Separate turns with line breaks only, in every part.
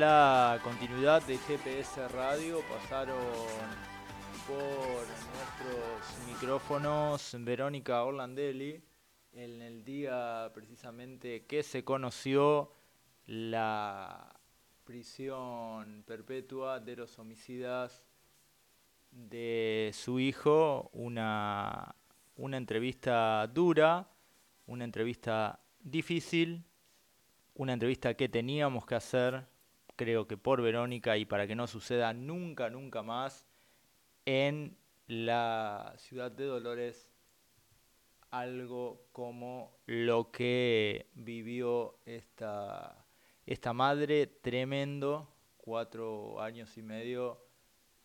la continuidad de GPS Radio. Pasaron por nuestros micrófonos Verónica Orlandelli en el día precisamente que se conoció la prisión perpetua de los homicidas de su hijo. Una, una entrevista dura, una entrevista difícil una entrevista que teníamos que hacer, creo que por Verónica y para que no suceda nunca, nunca más, en la ciudad de Dolores, algo como lo que vivió esta, esta madre tremendo, cuatro años y medio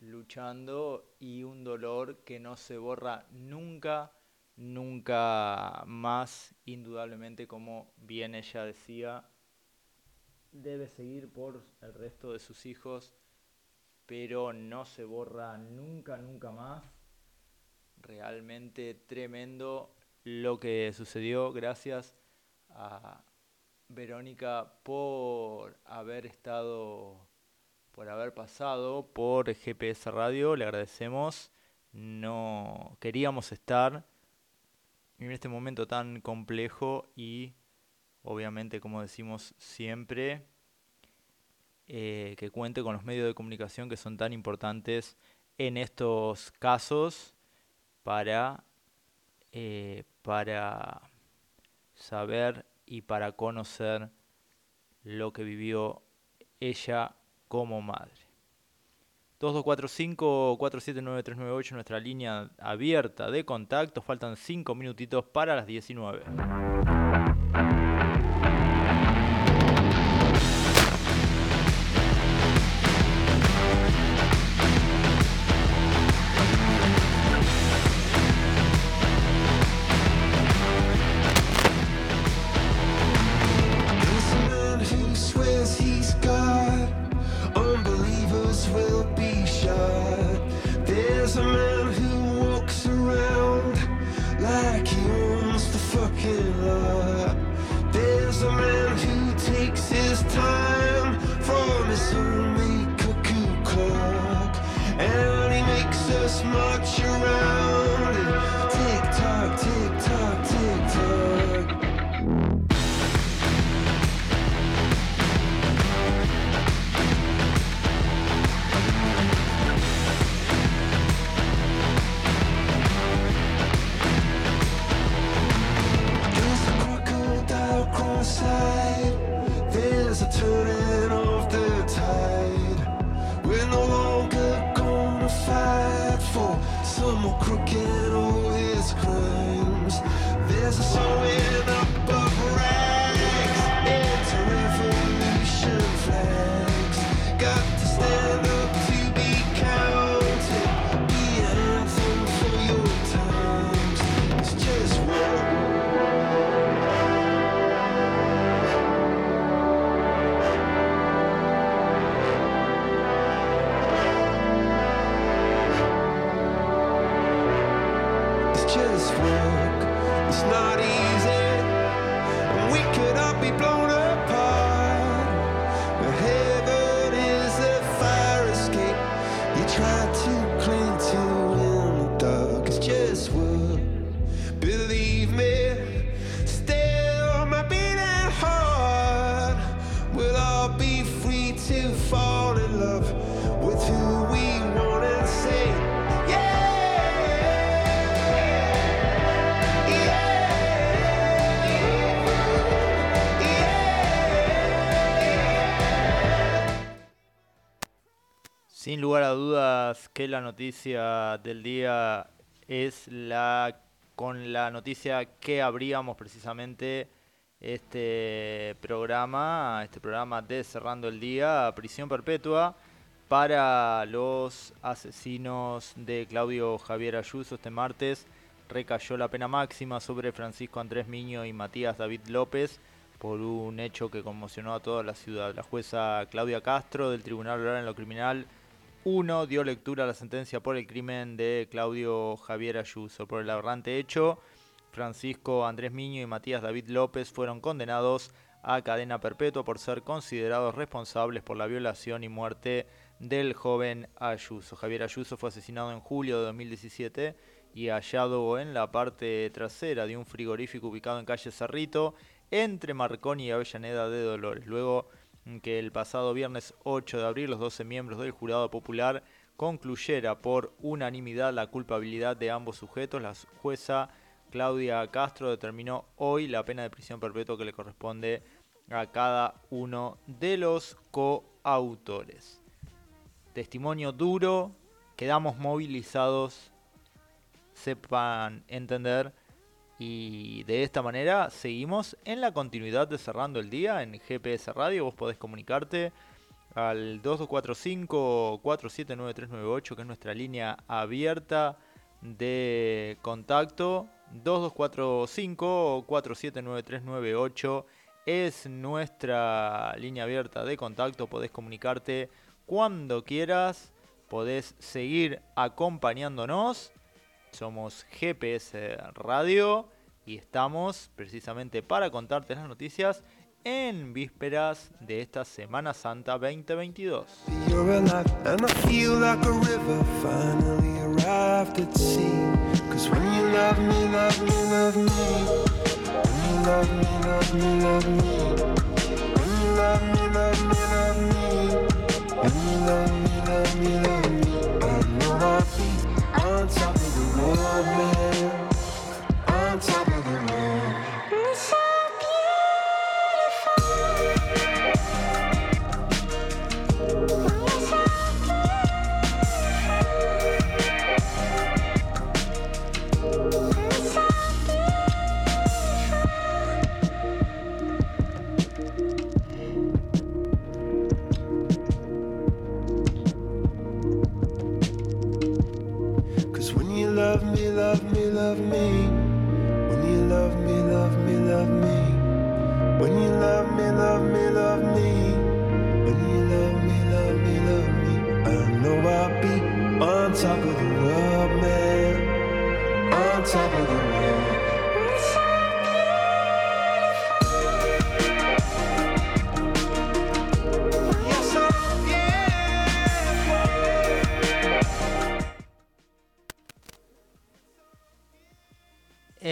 luchando y un dolor que no se borra nunca, nunca más, indudablemente como bien ella decía, debe seguir por el resto de sus hijos, pero no se borra nunca, nunca más. Realmente tremendo lo que sucedió. Gracias a Verónica por haber estado, por haber pasado por GPS Radio. Le agradecemos. No queríamos estar en este momento tan complejo y obviamente, como decimos siempre, eh, que cuente con los medios de comunicación que son tan importantes en estos casos para, eh, para saber y para conocer lo que vivió ella como madre. 2245-479398, nuestra línea abierta de contacto. Faltan 5 minutitos para las 19. much la noticia del día es la con la noticia que abríamos precisamente este programa, este programa de Cerrando el Día, prisión perpetua para los asesinos de Claudio Javier Ayuso este martes. Recayó la pena máxima sobre Francisco Andrés Miño y Matías David López por un hecho que conmocionó a toda la ciudad. La jueza Claudia Castro del Tribunal Oral en lo Criminal 1 dio lectura a la sentencia por el crimen de Claudio Javier Ayuso. Por el aberrante hecho, Francisco Andrés Miño y Matías David López fueron condenados a cadena perpetua por ser considerados responsables por la violación y muerte del joven Ayuso. Javier Ayuso fue asesinado en julio de 2017 y hallado en la parte trasera de un frigorífico ubicado en calle Cerrito, entre Marconi y Avellaneda de Dolores. Luego que el pasado viernes 8 de abril los 12 miembros del jurado popular concluyera por unanimidad la culpabilidad de ambos sujetos, la jueza Claudia Castro determinó hoy la pena de prisión perpetua que le corresponde a cada uno de los coautores. Testimonio duro, quedamos movilizados, sepan entender y de esta manera seguimos en la continuidad de Cerrando el Día en GPS Radio. Vos podés comunicarte al 2245-479398, que es nuestra línea abierta de contacto. 2245-479398 es nuestra línea abierta de contacto. Podés comunicarte cuando quieras. Podés seguir acompañándonos somos GPS Radio y estamos precisamente para contarte las noticias en vísperas de esta Semana Santa 2022.
of me.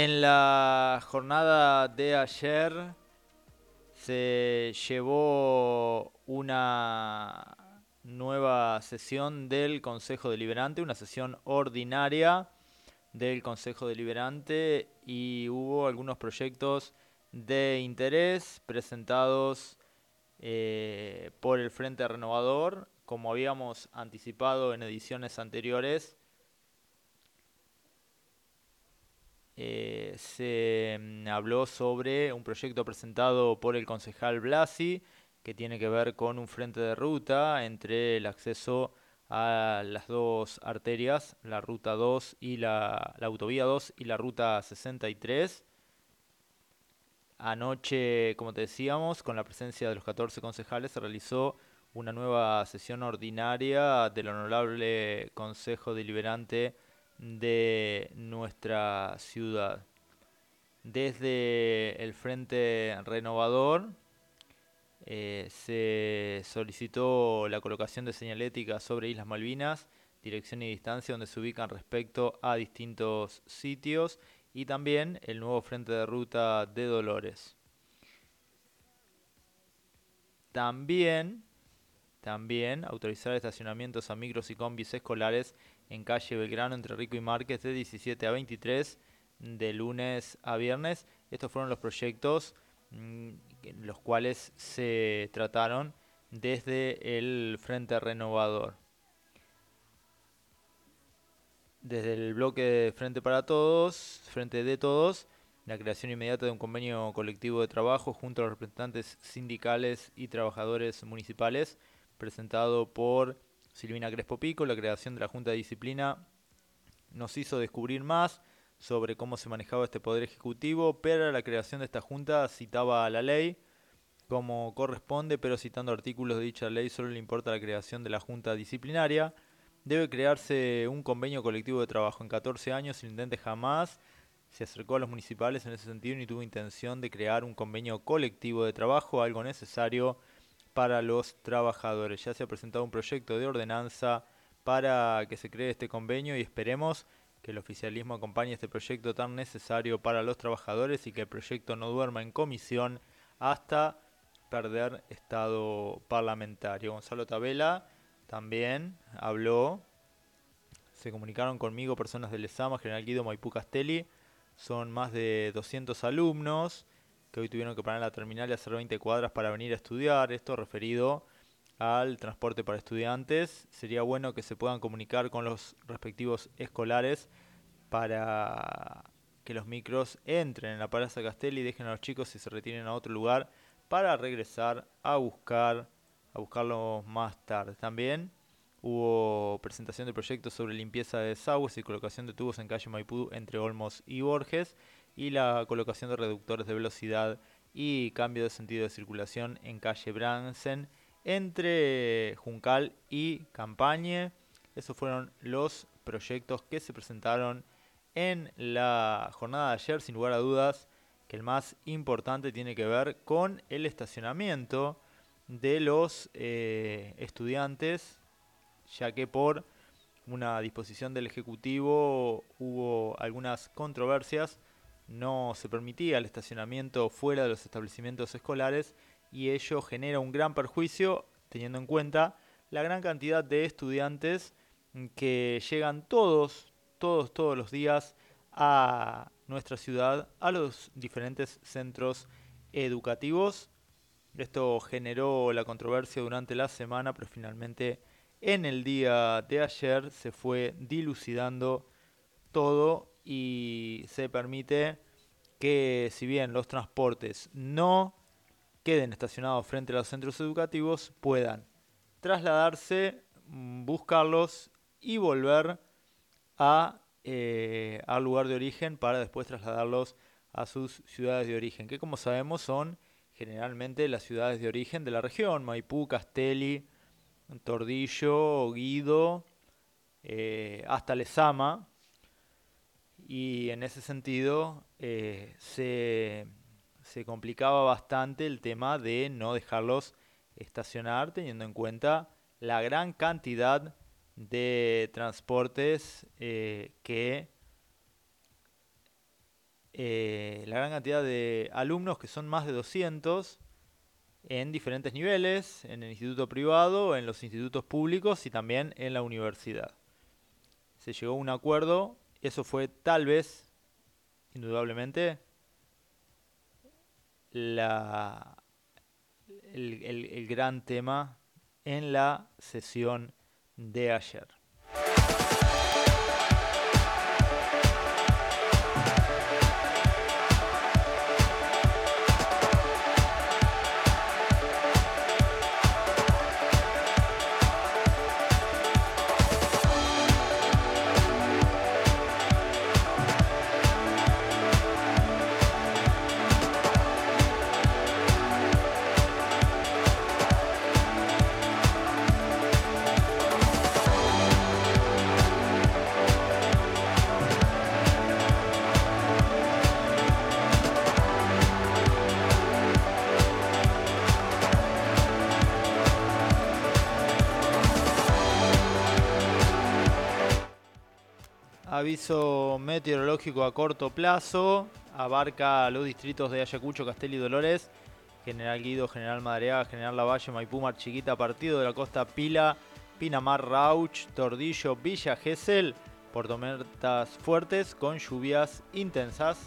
En la jornada de ayer se llevó una nueva sesión del Consejo Deliberante, una sesión ordinaria del Consejo Deliberante y hubo algunos proyectos de interés presentados eh, por el Frente Renovador, como habíamos anticipado en ediciones anteriores. Eh, se mm, habló sobre un proyecto presentado por el concejal Blasi que tiene que ver con un frente de ruta entre el acceso a las dos arterias, la ruta 2 y la, la autovía 2 y la ruta 63. Anoche, como te decíamos, con la presencia de los 14 concejales se realizó una nueva sesión ordinaria del Honorable Consejo Deliberante de nuestra ciudad. Desde el Frente Renovador eh, se solicitó la colocación de señalética sobre Islas Malvinas, dirección y distancia donde se ubican respecto a distintos sitios y también el nuevo frente de ruta de Dolores. También, también autorizar estacionamientos a micros y combis escolares en calle Belgrano entre Rico y Márquez de 17 a 23 de lunes a viernes. Estos fueron los proyectos mm, los cuales se trataron desde el Frente Renovador. Desde el bloque de Frente para Todos, Frente de Todos, la creación inmediata de un convenio colectivo de trabajo junto a los representantes sindicales y trabajadores municipales, presentado por Silvina Crespo Pico, la creación de la Junta de Disciplina nos hizo descubrir más sobre cómo se manejaba este poder ejecutivo, pero la creación de esta junta citaba a la ley como corresponde, pero citando artículos de dicha ley solo le importa la creación de la junta disciplinaria. Debe crearse un convenio colectivo de trabajo. En 14 años el intendente jamás se acercó a los municipales en ese sentido ni tuvo intención de crear un convenio colectivo de trabajo, algo necesario para los trabajadores. Ya se ha presentado un proyecto de ordenanza para que se cree este convenio y esperemos que el oficialismo acompañe este proyecto tan necesario para los trabajadores y que el proyecto no duerma en comisión hasta perder estado parlamentario. Gonzalo Tabela también habló, se comunicaron conmigo personas del ESAMA, General Guido Maipú Castelli, son más de 200 alumnos que hoy tuvieron que parar la terminal y hacer 20 cuadras para venir a estudiar, esto referido al transporte para estudiantes. Sería bueno que se puedan comunicar con los respectivos escolares para que los micros entren en la Plaza Castelli y dejen a los chicos y se retiren a otro lugar para regresar a buscar a buscarlo más tarde. También hubo presentación de proyectos sobre limpieza de desagües y colocación de tubos en calle Maipú entre Olmos y Borges y la colocación de reductores de velocidad y cambio de sentido de circulación en calle Bransen entre Juncal y Campañe. Esos fueron los proyectos que se presentaron en la jornada de ayer, sin lugar a dudas, que el más importante tiene que ver con el estacionamiento de los eh, estudiantes, ya que por una disposición del Ejecutivo hubo algunas controversias, no se permitía el estacionamiento fuera de los establecimientos escolares y ello genera un gran perjuicio teniendo en cuenta la gran cantidad de estudiantes que llegan todos, todos, todos los días a nuestra ciudad, a los diferentes centros educativos. Esto generó la controversia durante la semana, pero finalmente en el día de ayer se fue dilucidando todo y se permite que si bien los transportes no queden estacionados frente a los centros educativos puedan trasladarse, mm, buscarlos y volver a, eh, al lugar de origen para después trasladarlos a sus ciudades de origen, que como sabemos son generalmente las ciudades de origen de la región, Maipú, Castelli, Tordillo, Guido, eh, hasta Lezama, y en ese sentido eh, se se complicaba bastante el tema de no dejarlos estacionar teniendo en cuenta la gran cantidad de transportes eh, que eh, la gran cantidad de alumnos que son más de 200 en diferentes niveles, en el instituto privado, en los institutos públicos y también en la universidad. Se llegó a un acuerdo, eso fue tal vez, indudablemente, la, el, el, el gran tema en la sesión de ayer. Meteorológico a corto plazo. Abarca los distritos de Ayacucho, Castel y Dolores. General Guido, General Madreaga, General Lavalle, Maipú, Mar Chiquita, Partido de la Costa Pila, Pinamar, Rauch, Tordillo, Villa Gesell. Por tormentas fuertes con lluvias intensas.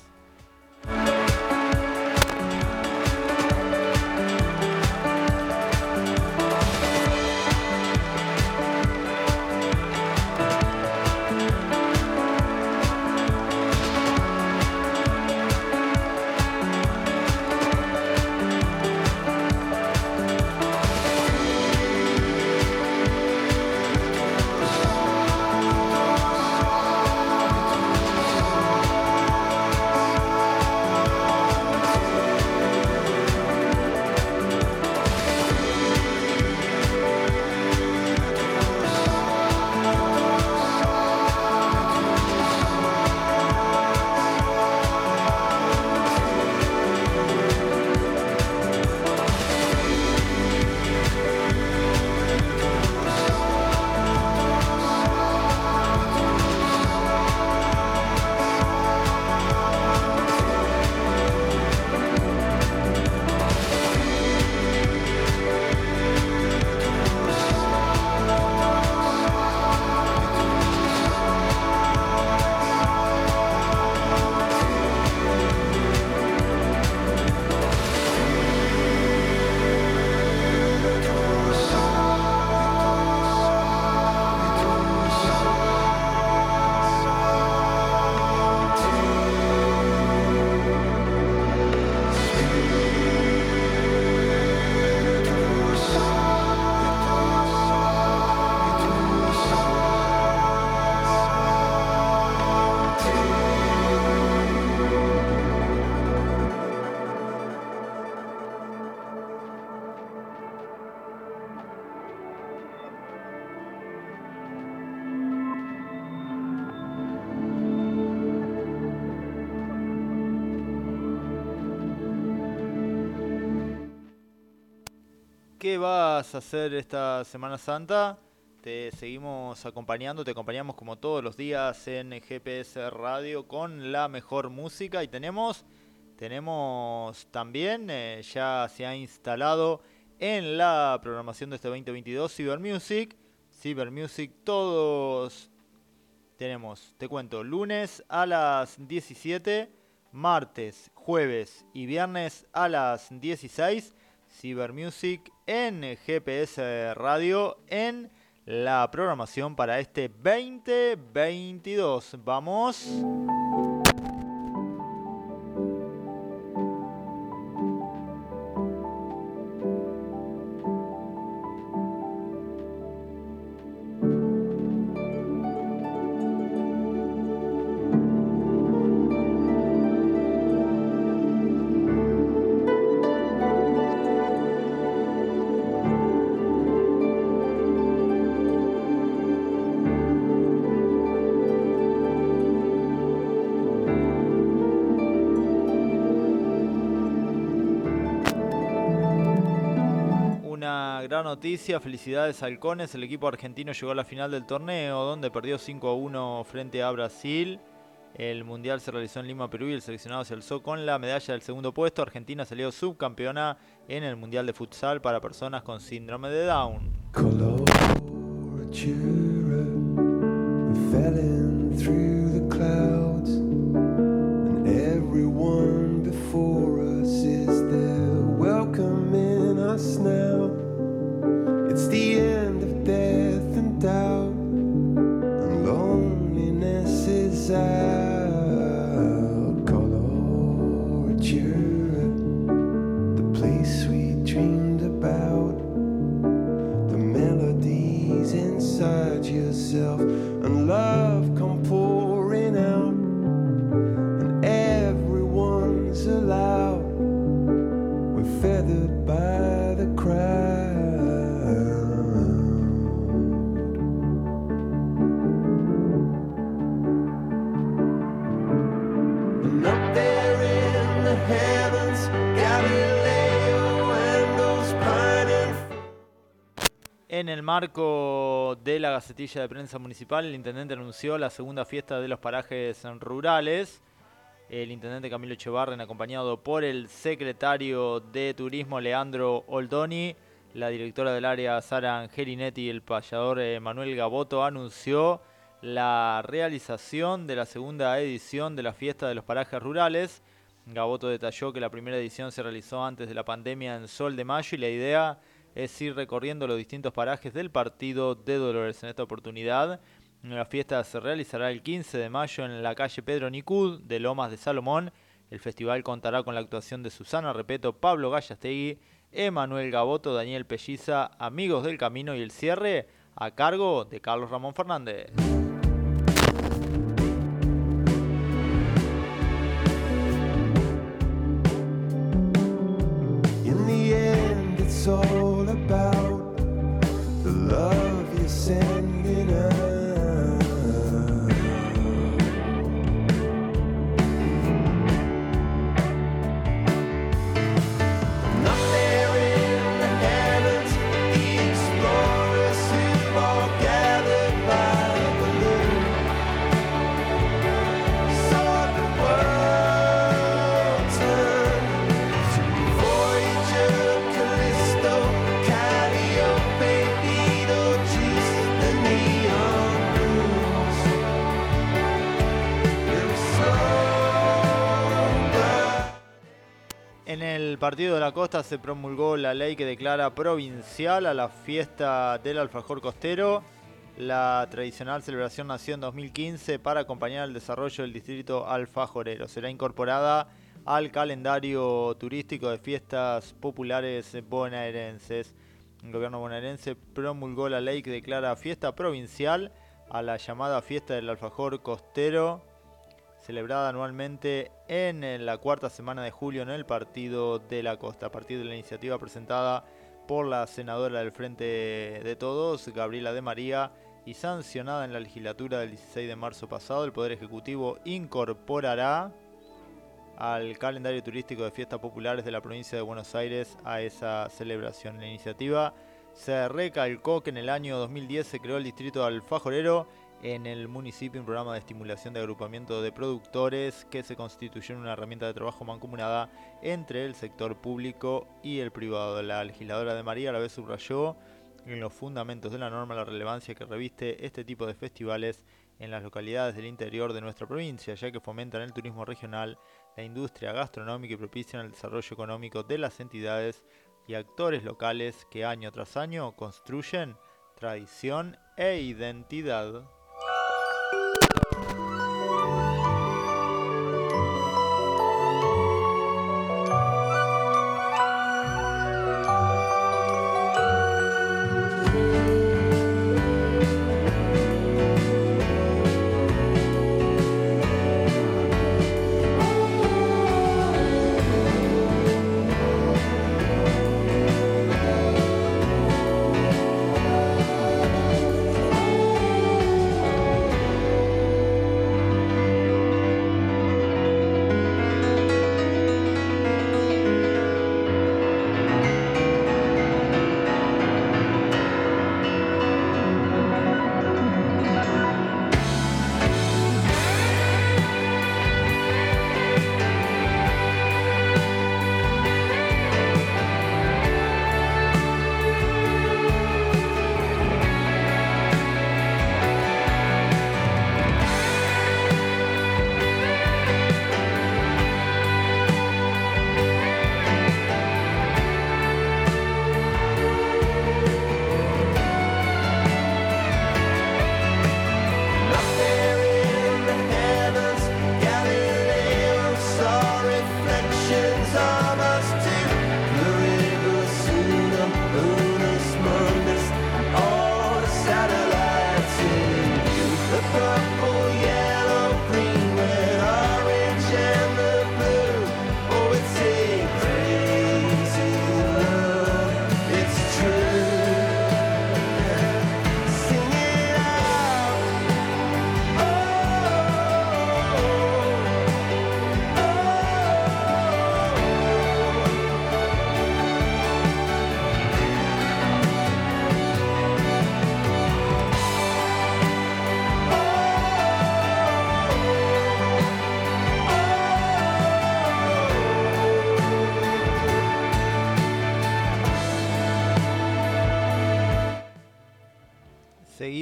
¿Qué vas a hacer esta Semana Santa? Te seguimos acompañando, te acompañamos como todos los días en GPS Radio con la mejor música y tenemos, tenemos también, eh, ya se ha instalado en la programación de este 2022 Cyber Music. Cyber Music todos tenemos, te cuento, lunes a las 17, martes, jueves y viernes a las 16. Cyber Music en GPS Radio en la programación para este 2022. Vamos. Noticia, felicidades halcones, el equipo argentino llegó a la final del torneo donde perdió 5 a 1 frente a Brasil. El mundial se realizó en Lima, Perú y el seleccionado se alzó con la medalla del segundo puesto. Argentina salió subcampeona en el mundial de futsal para personas con síndrome de Down.
Coloratura,
marco de la Gacetilla de Prensa Municipal, el intendente anunció la segunda fiesta de los parajes rurales. El intendente Camilo Echevarren, acompañado por el secretario de Turismo Leandro Oldoni, la directora del área Sara Angelinetti y el payador eh, Manuel Gaboto, anunció la realización de la segunda edición de la fiesta de los parajes rurales. Gaboto detalló que la primera edición se realizó antes de la pandemia en Sol de Mayo y la idea es ir recorriendo los distintos parajes del partido de Dolores. En esta oportunidad, la fiesta se realizará el 15 de mayo en la calle Pedro Nicud de Lomas de Salomón. El festival contará con la actuación de Susana Repeto, Pablo Gallastegui, Emanuel Gaboto, Daniel Pelliza, Amigos del Camino y el cierre a cargo de Carlos Ramón Fernández. Partido de la costa se promulgó la ley que declara provincial a la fiesta del alfajor costero. La tradicional celebración nació en 2015 para acompañar el desarrollo del distrito alfajorero. Será incorporada al calendario turístico de fiestas populares bonaerenses. El gobierno bonaerense promulgó la ley que declara fiesta provincial a la llamada fiesta del alfajor costero celebrada anualmente en eh, la cuarta semana de julio en el Partido de la Costa, a partir de la iniciativa presentada por la senadora del Frente de Todos, Gabriela de María, y sancionada en la legislatura del 16 de marzo pasado, el Poder Ejecutivo incorporará al calendario turístico de fiestas populares de la provincia de Buenos Aires a esa celebración. La iniciativa se recalcó que en el año 2010 se creó el distrito alfajorero en el municipio un programa de estimulación de agrupamiento de productores que se constituyó en una herramienta de trabajo mancomunada entre el sector público y el privado. La legisladora de María a la vez subrayó en los fundamentos de la norma la relevancia que reviste este tipo de festivales en las localidades del interior de nuestra provincia, ya que fomentan el turismo regional, la industria gastronómica y propician el desarrollo económico de las entidades y actores locales que año tras año construyen tradición e identidad.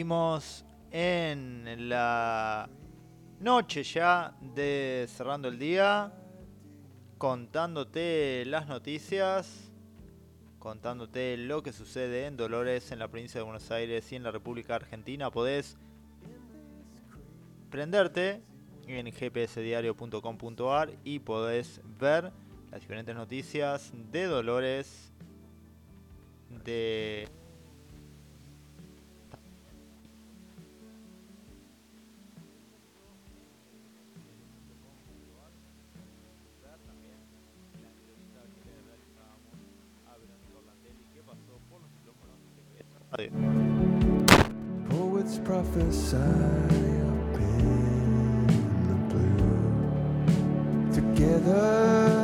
Seguimos en la noche ya de cerrando el día, contándote las noticias, contándote lo que sucede en Dolores, en la provincia de Buenos Aires y en la República Argentina. Podés prenderte en gpsdiario.com.ar y podés ver las diferentes noticias de Dolores, de
Poets prophesy up in the blue. Together,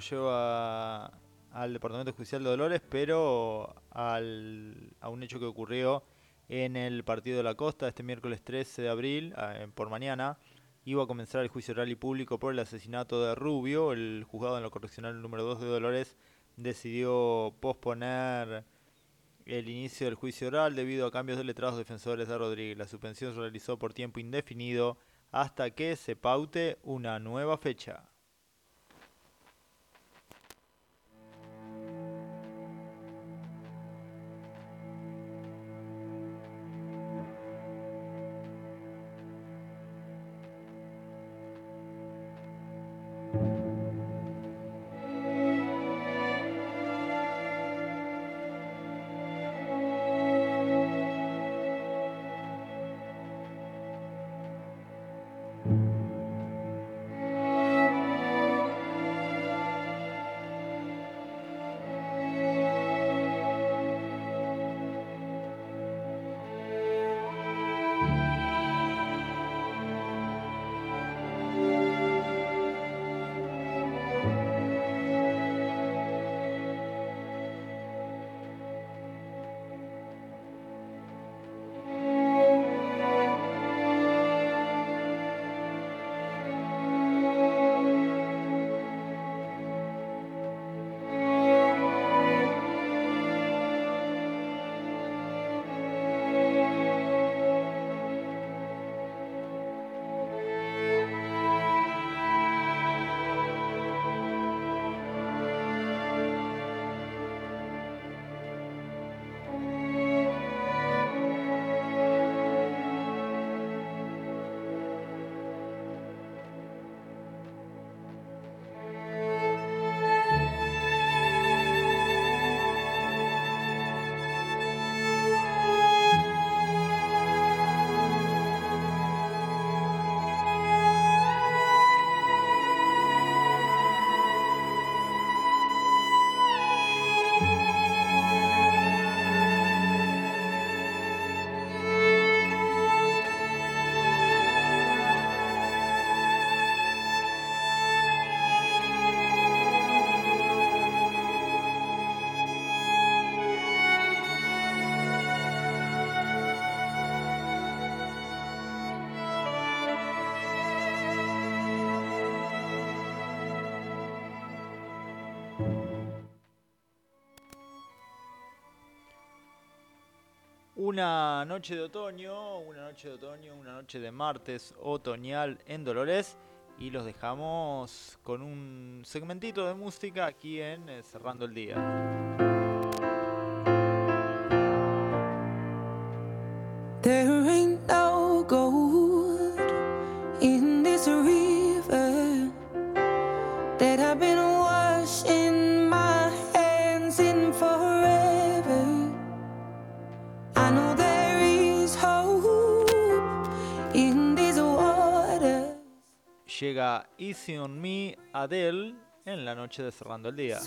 lleva al Departamento Judicial de Dolores, pero al, a un hecho que ocurrió en el Partido de la Costa este miércoles 13 de abril, ah, eh, por mañana. Iba a comenzar el juicio oral y público por el asesinato de Rubio. El juzgado en lo correccional número 2 de Dolores decidió posponer
el inicio del juicio oral debido a cambios de letrados defensores de Rodríguez. La suspensión se realizó por tiempo indefinido hasta que se paute una nueva fecha. una noche de otoño, una noche de otoño, una noche de martes otoñal en Dolores. Y los dejamos con un segmentito de música aquí en eh, Cerrando el Día. On Me, Adele, en la noche de cerrando el día.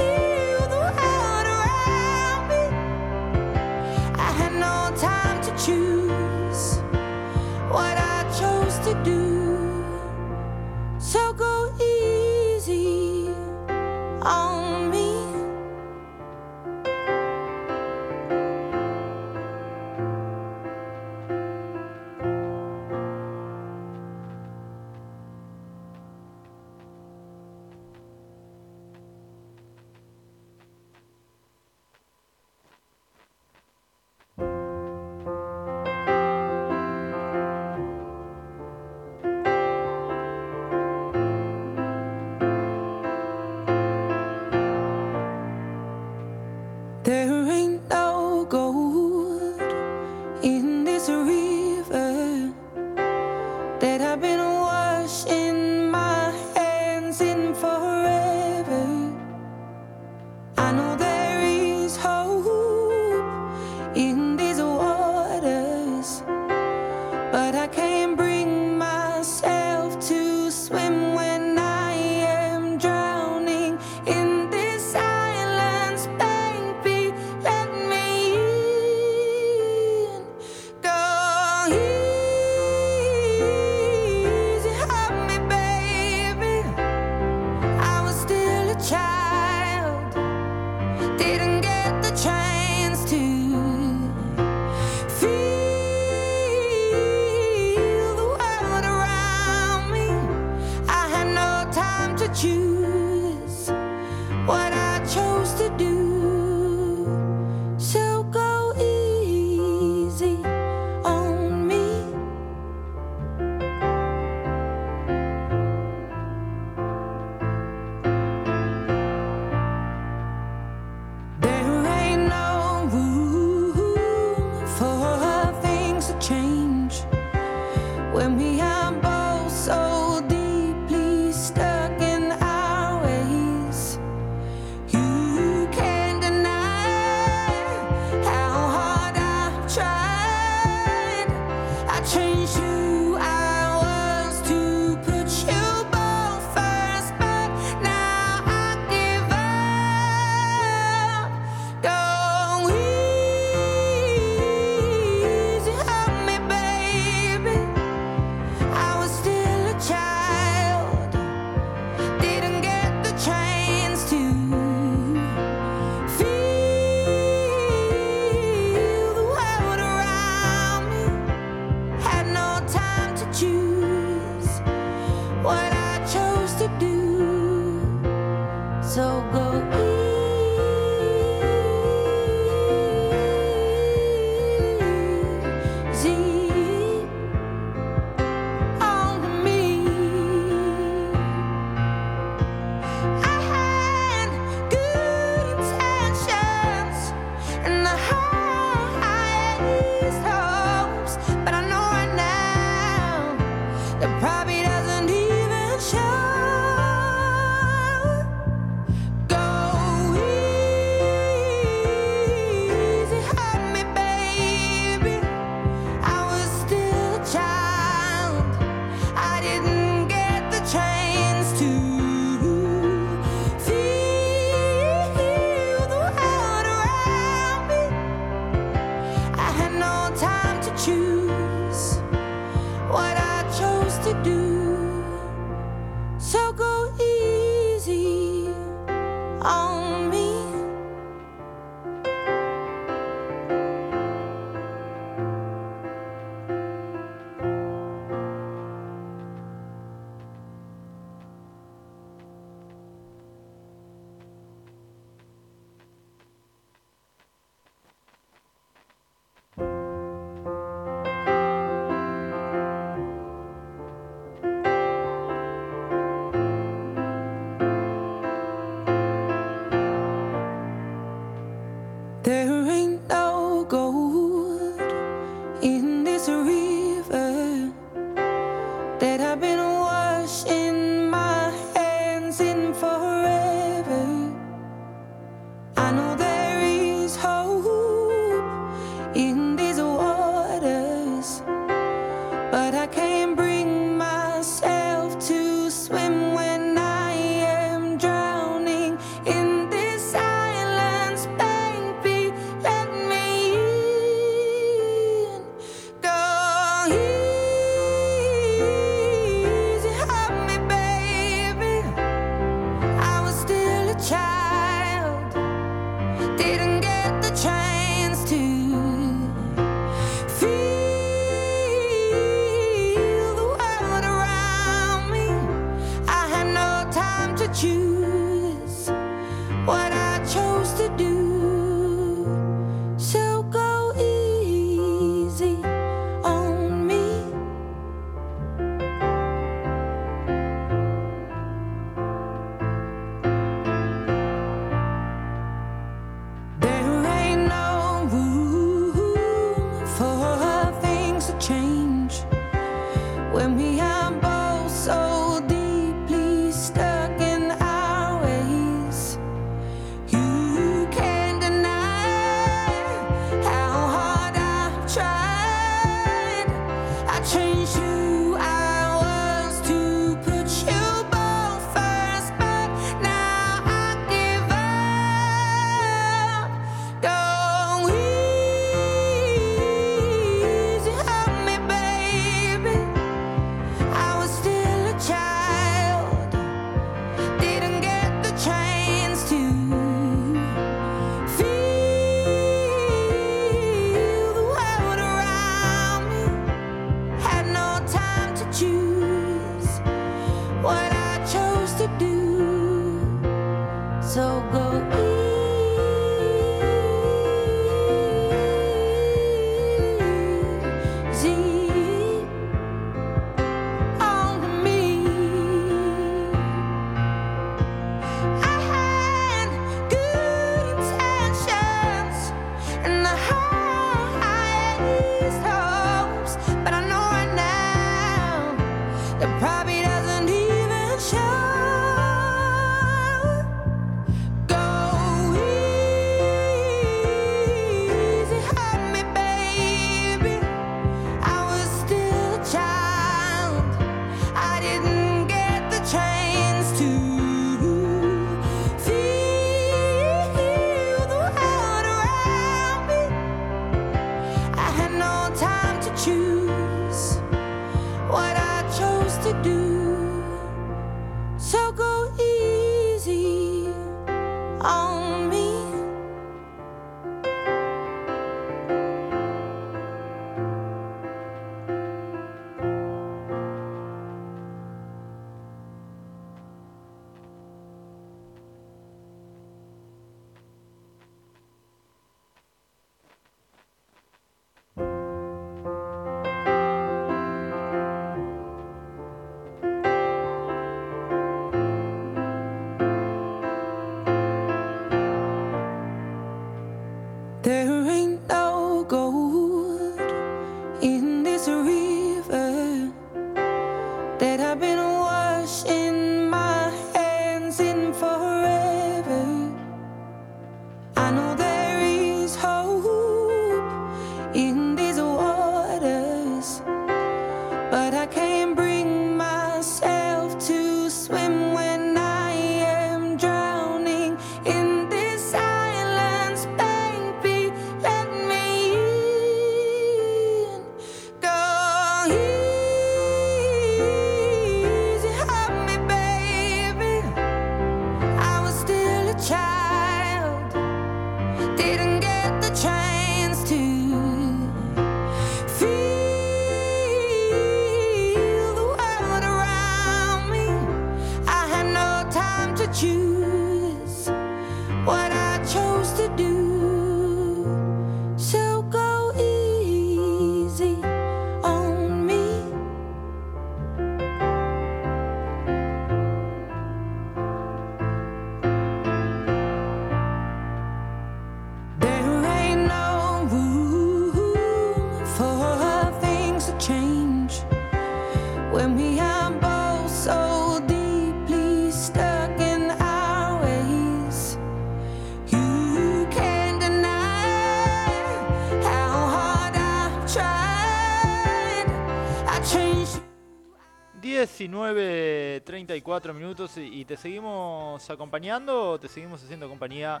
y te seguimos acompañando, te seguimos haciendo compañía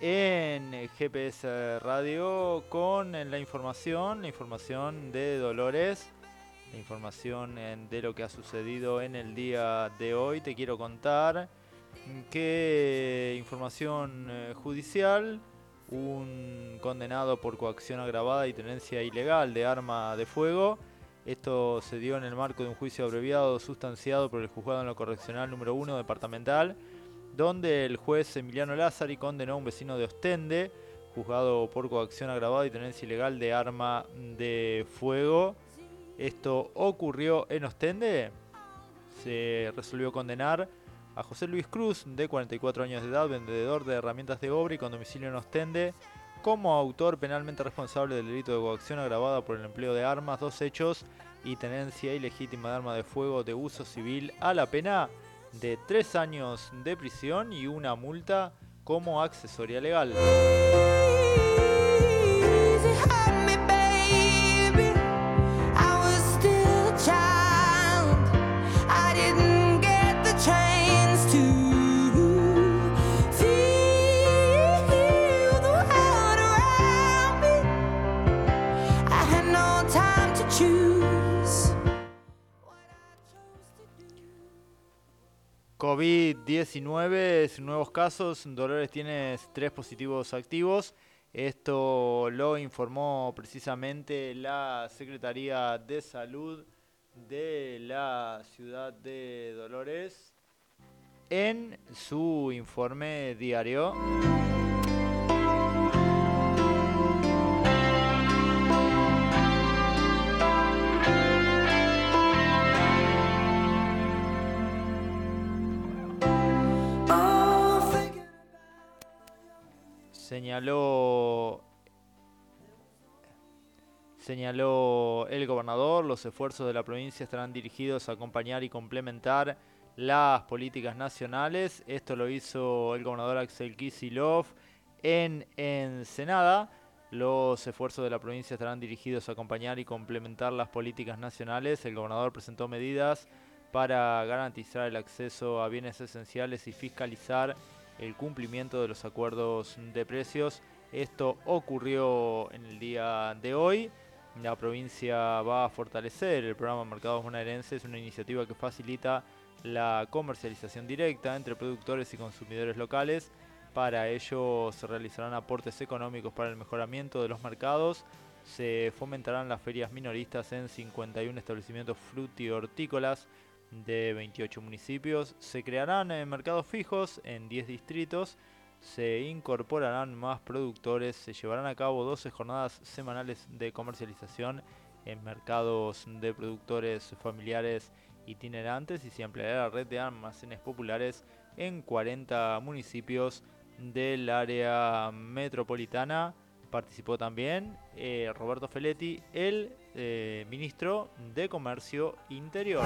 en GPS Radio con eh, la información, la información de Dolores, la información eh, de lo que ha sucedido en el día de hoy. Te quiero contar que información eh, judicial, un condenado por coacción agravada y tenencia ilegal de arma de fuego, esto se dio en el marco de un juicio abreviado sustanciado por el juzgado en lo correccional número 1 departamental, donde el juez Emiliano Lázari condenó a un vecino de Ostende, juzgado por coacción agravada y tenencia ilegal de arma de fuego. Esto ocurrió en Ostende. Se resolvió condenar a José Luis Cruz, de 44 años de edad, vendedor de herramientas de obra y con domicilio en Ostende, como autor penalmente responsable del delito de coacción agravada por el empleo de armas, dos hechos y tenencia ilegítima de arma de fuego de uso civil a la pena de tres años de prisión y una multa como accesoria legal. COVID-19, nuevos casos, Dolores tiene tres positivos activos. Esto lo informó precisamente la Secretaría de Salud de la ciudad de Dolores en su informe diario. Señaló señaló el gobernador, los esfuerzos de la provincia estarán dirigidos a acompañar y complementar las políticas nacionales. Esto lo hizo el gobernador Axel Kicillof en Ensenada. Los esfuerzos de la provincia estarán dirigidos a acompañar y complementar las políticas nacionales. El gobernador presentó medidas para garantizar el acceso a bienes esenciales y fiscalizar el cumplimiento de los acuerdos de precios. Esto ocurrió en el día de hoy. La provincia va a fortalecer el programa Mercados Bonaerenses, una iniciativa que facilita la comercialización directa entre productores y consumidores locales. Para ello se realizarán aportes económicos para el mejoramiento de los mercados. Se fomentarán las ferias minoristas en 51 establecimientos fruti-hortícolas de 28 municipios. Se crearán eh, mercados fijos en 10 distritos. Se incorporarán más productores. Se llevarán a cabo 12 jornadas semanales de comercialización en mercados de productores familiares itinerantes y se ampliará la red de almacenes populares en 40 municipios del área metropolitana. Participó también eh, Roberto Feletti, el eh, ministro de Comercio Interior.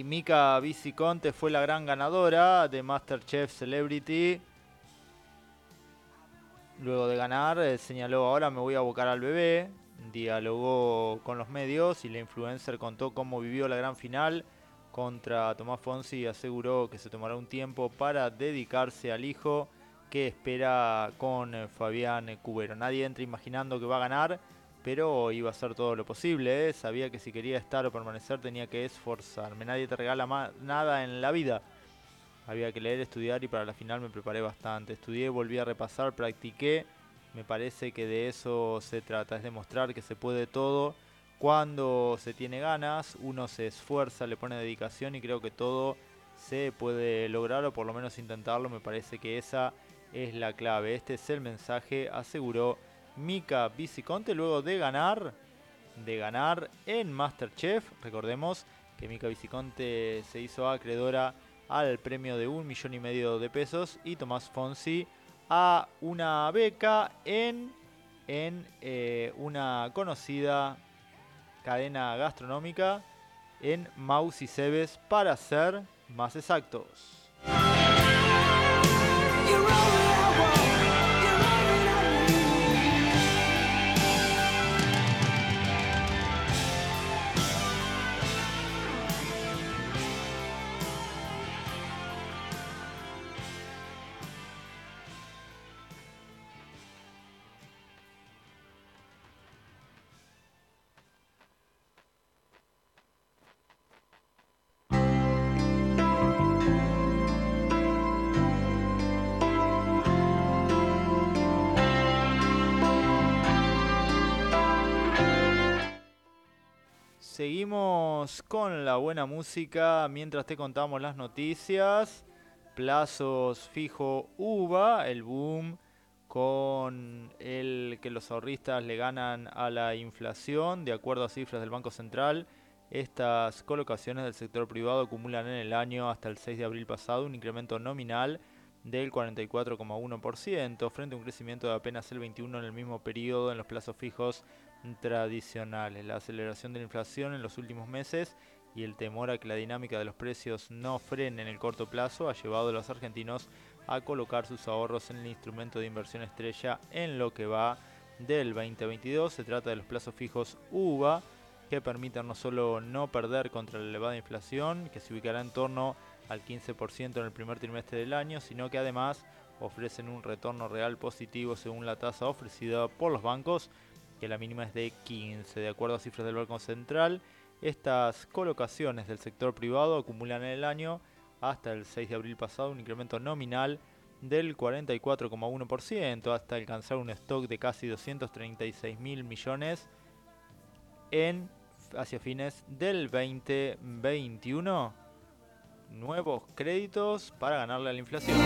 Y Mika Viciconte fue la gran ganadora de Masterchef Celebrity. Luego de ganar, eh, señaló ahora me voy a abocar al bebé. Dialogó con los medios y la influencer contó cómo vivió la gran final contra Tomás Fonsi y aseguró que se tomará un tiempo para dedicarse al hijo que espera con eh, Fabián Cubero. Nadie entra imaginando que va a ganar, pero iba a hacer todo lo posible. ¿eh? Sabía que si quería estar o permanecer tenía que esforzarme. Nadie te regala nada en la vida. Había que leer, estudiar y para la final me preparé bastante. Estudié, volví a repasar, practiqué. Me parece que de eso se trata, es demostrar que se puede todo. Cuando se tiene ganas, uno se esfuerza, le pone dedicación y creo que todo se puede lograr o por lo menos intentarlo. Me parece que esa es la clave. Este es el mensaje, aseguró Mika Viciconte luego de ganar, de ganar en Masterchef. Recordemos que Mika Viciconte se hizo acreedora al premio de un millón y medio de pesos y Tomás Fonsi a una beca en, en eh, una conocida cadena gastronómica en Maus y Cebes para ser más exactos. Con la buena música mientras te contamos las noticias. Plazos fijo UVA, el boom con el que los ahorristas le ganan a la inflación, de acuerdo a cifras del Banco Central. Estas colocaciones del sector privado acumulan en el año hasta el 6 de abril pasado un incremento nominal del 44,1% frente a un crecimiento de apenas el 21 en el mismo periodo en los plazos fijos tradicionales. La aceleración de la inflación en los últimos meses y el temor a que la dinámica de los precios no frene en el corto plazo ha llevado a los argentinos a colocar sus ahorros en el instrumento de inversión estrella en lo que va del 2022. Se trata de los plazos fijos UVA que permiten no solo no perder contra la elevada inflación, que se ubicará en torno al 15% en el primer trimestre del año, sino que además ofrecen un retorno real positivo según la tasa ofrecida por los bancos que la mínima es de 15. De acuerdo a cifras del Banco Central, estas colocaciones del sector privado acumulan en el año hasta el 6 de abril pasado un incremento nominal del 44,1% hasta alcanzar un stock de casi 236 mil millones en hacia fines del 2021 nuevos créditos para ganarle a la inflación.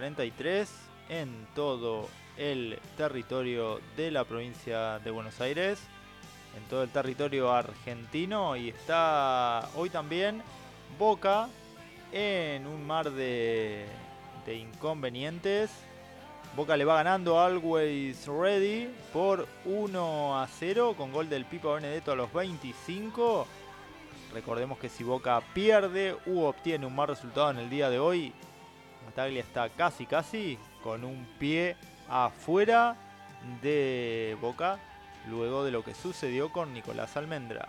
19.43 en todo el territorio de la provincia de Buenos Aires, en todo el territorio argentino y está hoy también Boca en un mar de, de inconvenientes. Boca le va ganando Always Ready por 1 a 0 con gol del Pipa Benedetto a los 25. Recordemos que si Boca pierde u obtiene un mal resultado en el día de hoy, Bataglia está casi casi con un pie afuera de Boca luego de lo que sucedió con Nicolás Almendra.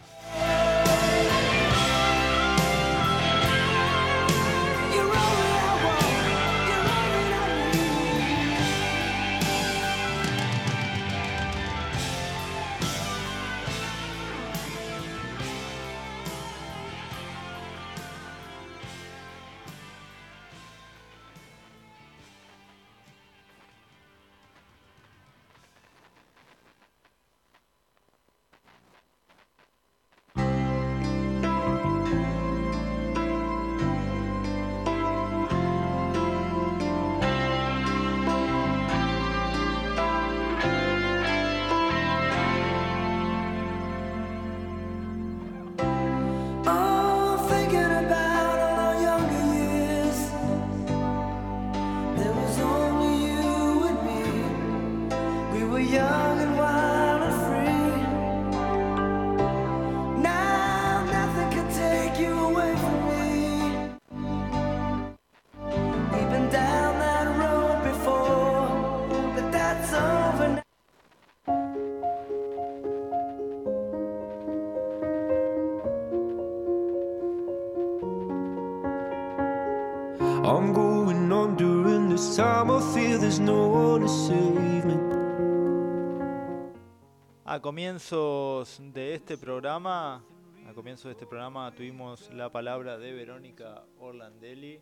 A comienzos de este programa, a comienzos de este programa tuvimos la palabra de Verónica Orlandelli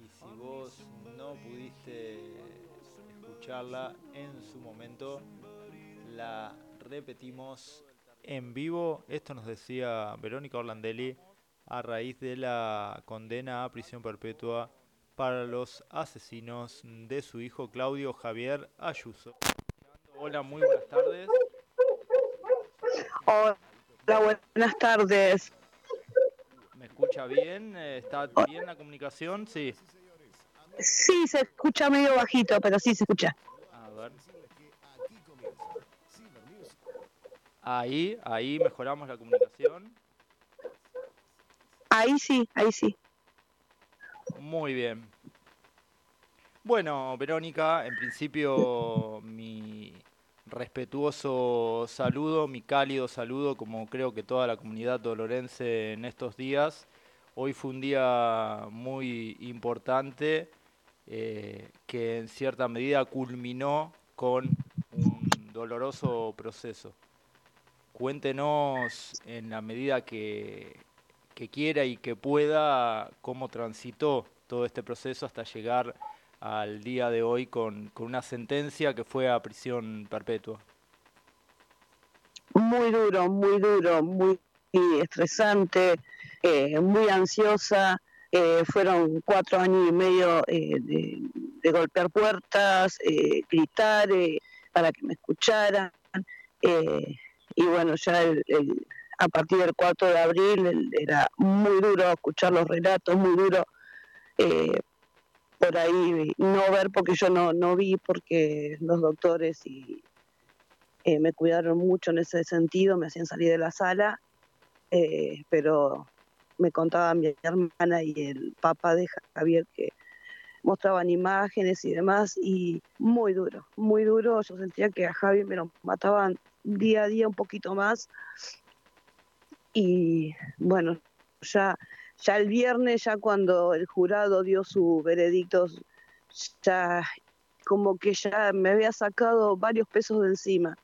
Y si vos no pudiste escucharla en su momento, la repetimos en vivo. Esto nos decía Verónica Orlandelli a raíz de la condena a prisión perpetua para los asesinos de su hijo Claudio Javier Ayuso. Hola, muy buenas tardes.
Hola, buenas tardes.
¿Me escucha bien? ¿Está bien la comunicación? Sí.
Sí, se escucha medio bajito, pero sí se escucha.
A ver. Ahí, ahí mejoramos la comunicación.
Ahí sí, ahí sí.
Muy bien. Bueno, Verónica, en principio mi respetuoso saludo, mi cálido saludo, como creo que toda la comunidad dolorense en estos días. Hoy fue un día muy importante eh, que en cierta medida culminó con un doloroso proceso. Cuéntenos en la medida que, que quiera y que pueda cómo transitó todo este proceso hasta llegar al día de hoy con, con una sentencia que fue a prisión perpetua.
Muy duro, muy duro, muy estresante, eh, muy ansiosa. Eh, fueron cuatro años y medio eh, de, golpear puertas, eh, gritar para que me escucharan. y bueno, ya el- a partir del 4 de abril el- era muy duro escuchar los relatos, muy duro por ahí no ver porque yo no, no vi porque los doctores y, eh, me cuidaron mucho en ese sentido, me hacían salir de la sala, eh, pero me contaba mi hermana y el papá de Javier que mostraban imágenes y demás y muy duro, muy duro, yo sentía que a Javier me lo mataban día a día un poquito más. Y bueno, ya, ya el viernes, ya cuando el jurado dio su veredicto, ya como que ya me había sacado varios pesos de encima.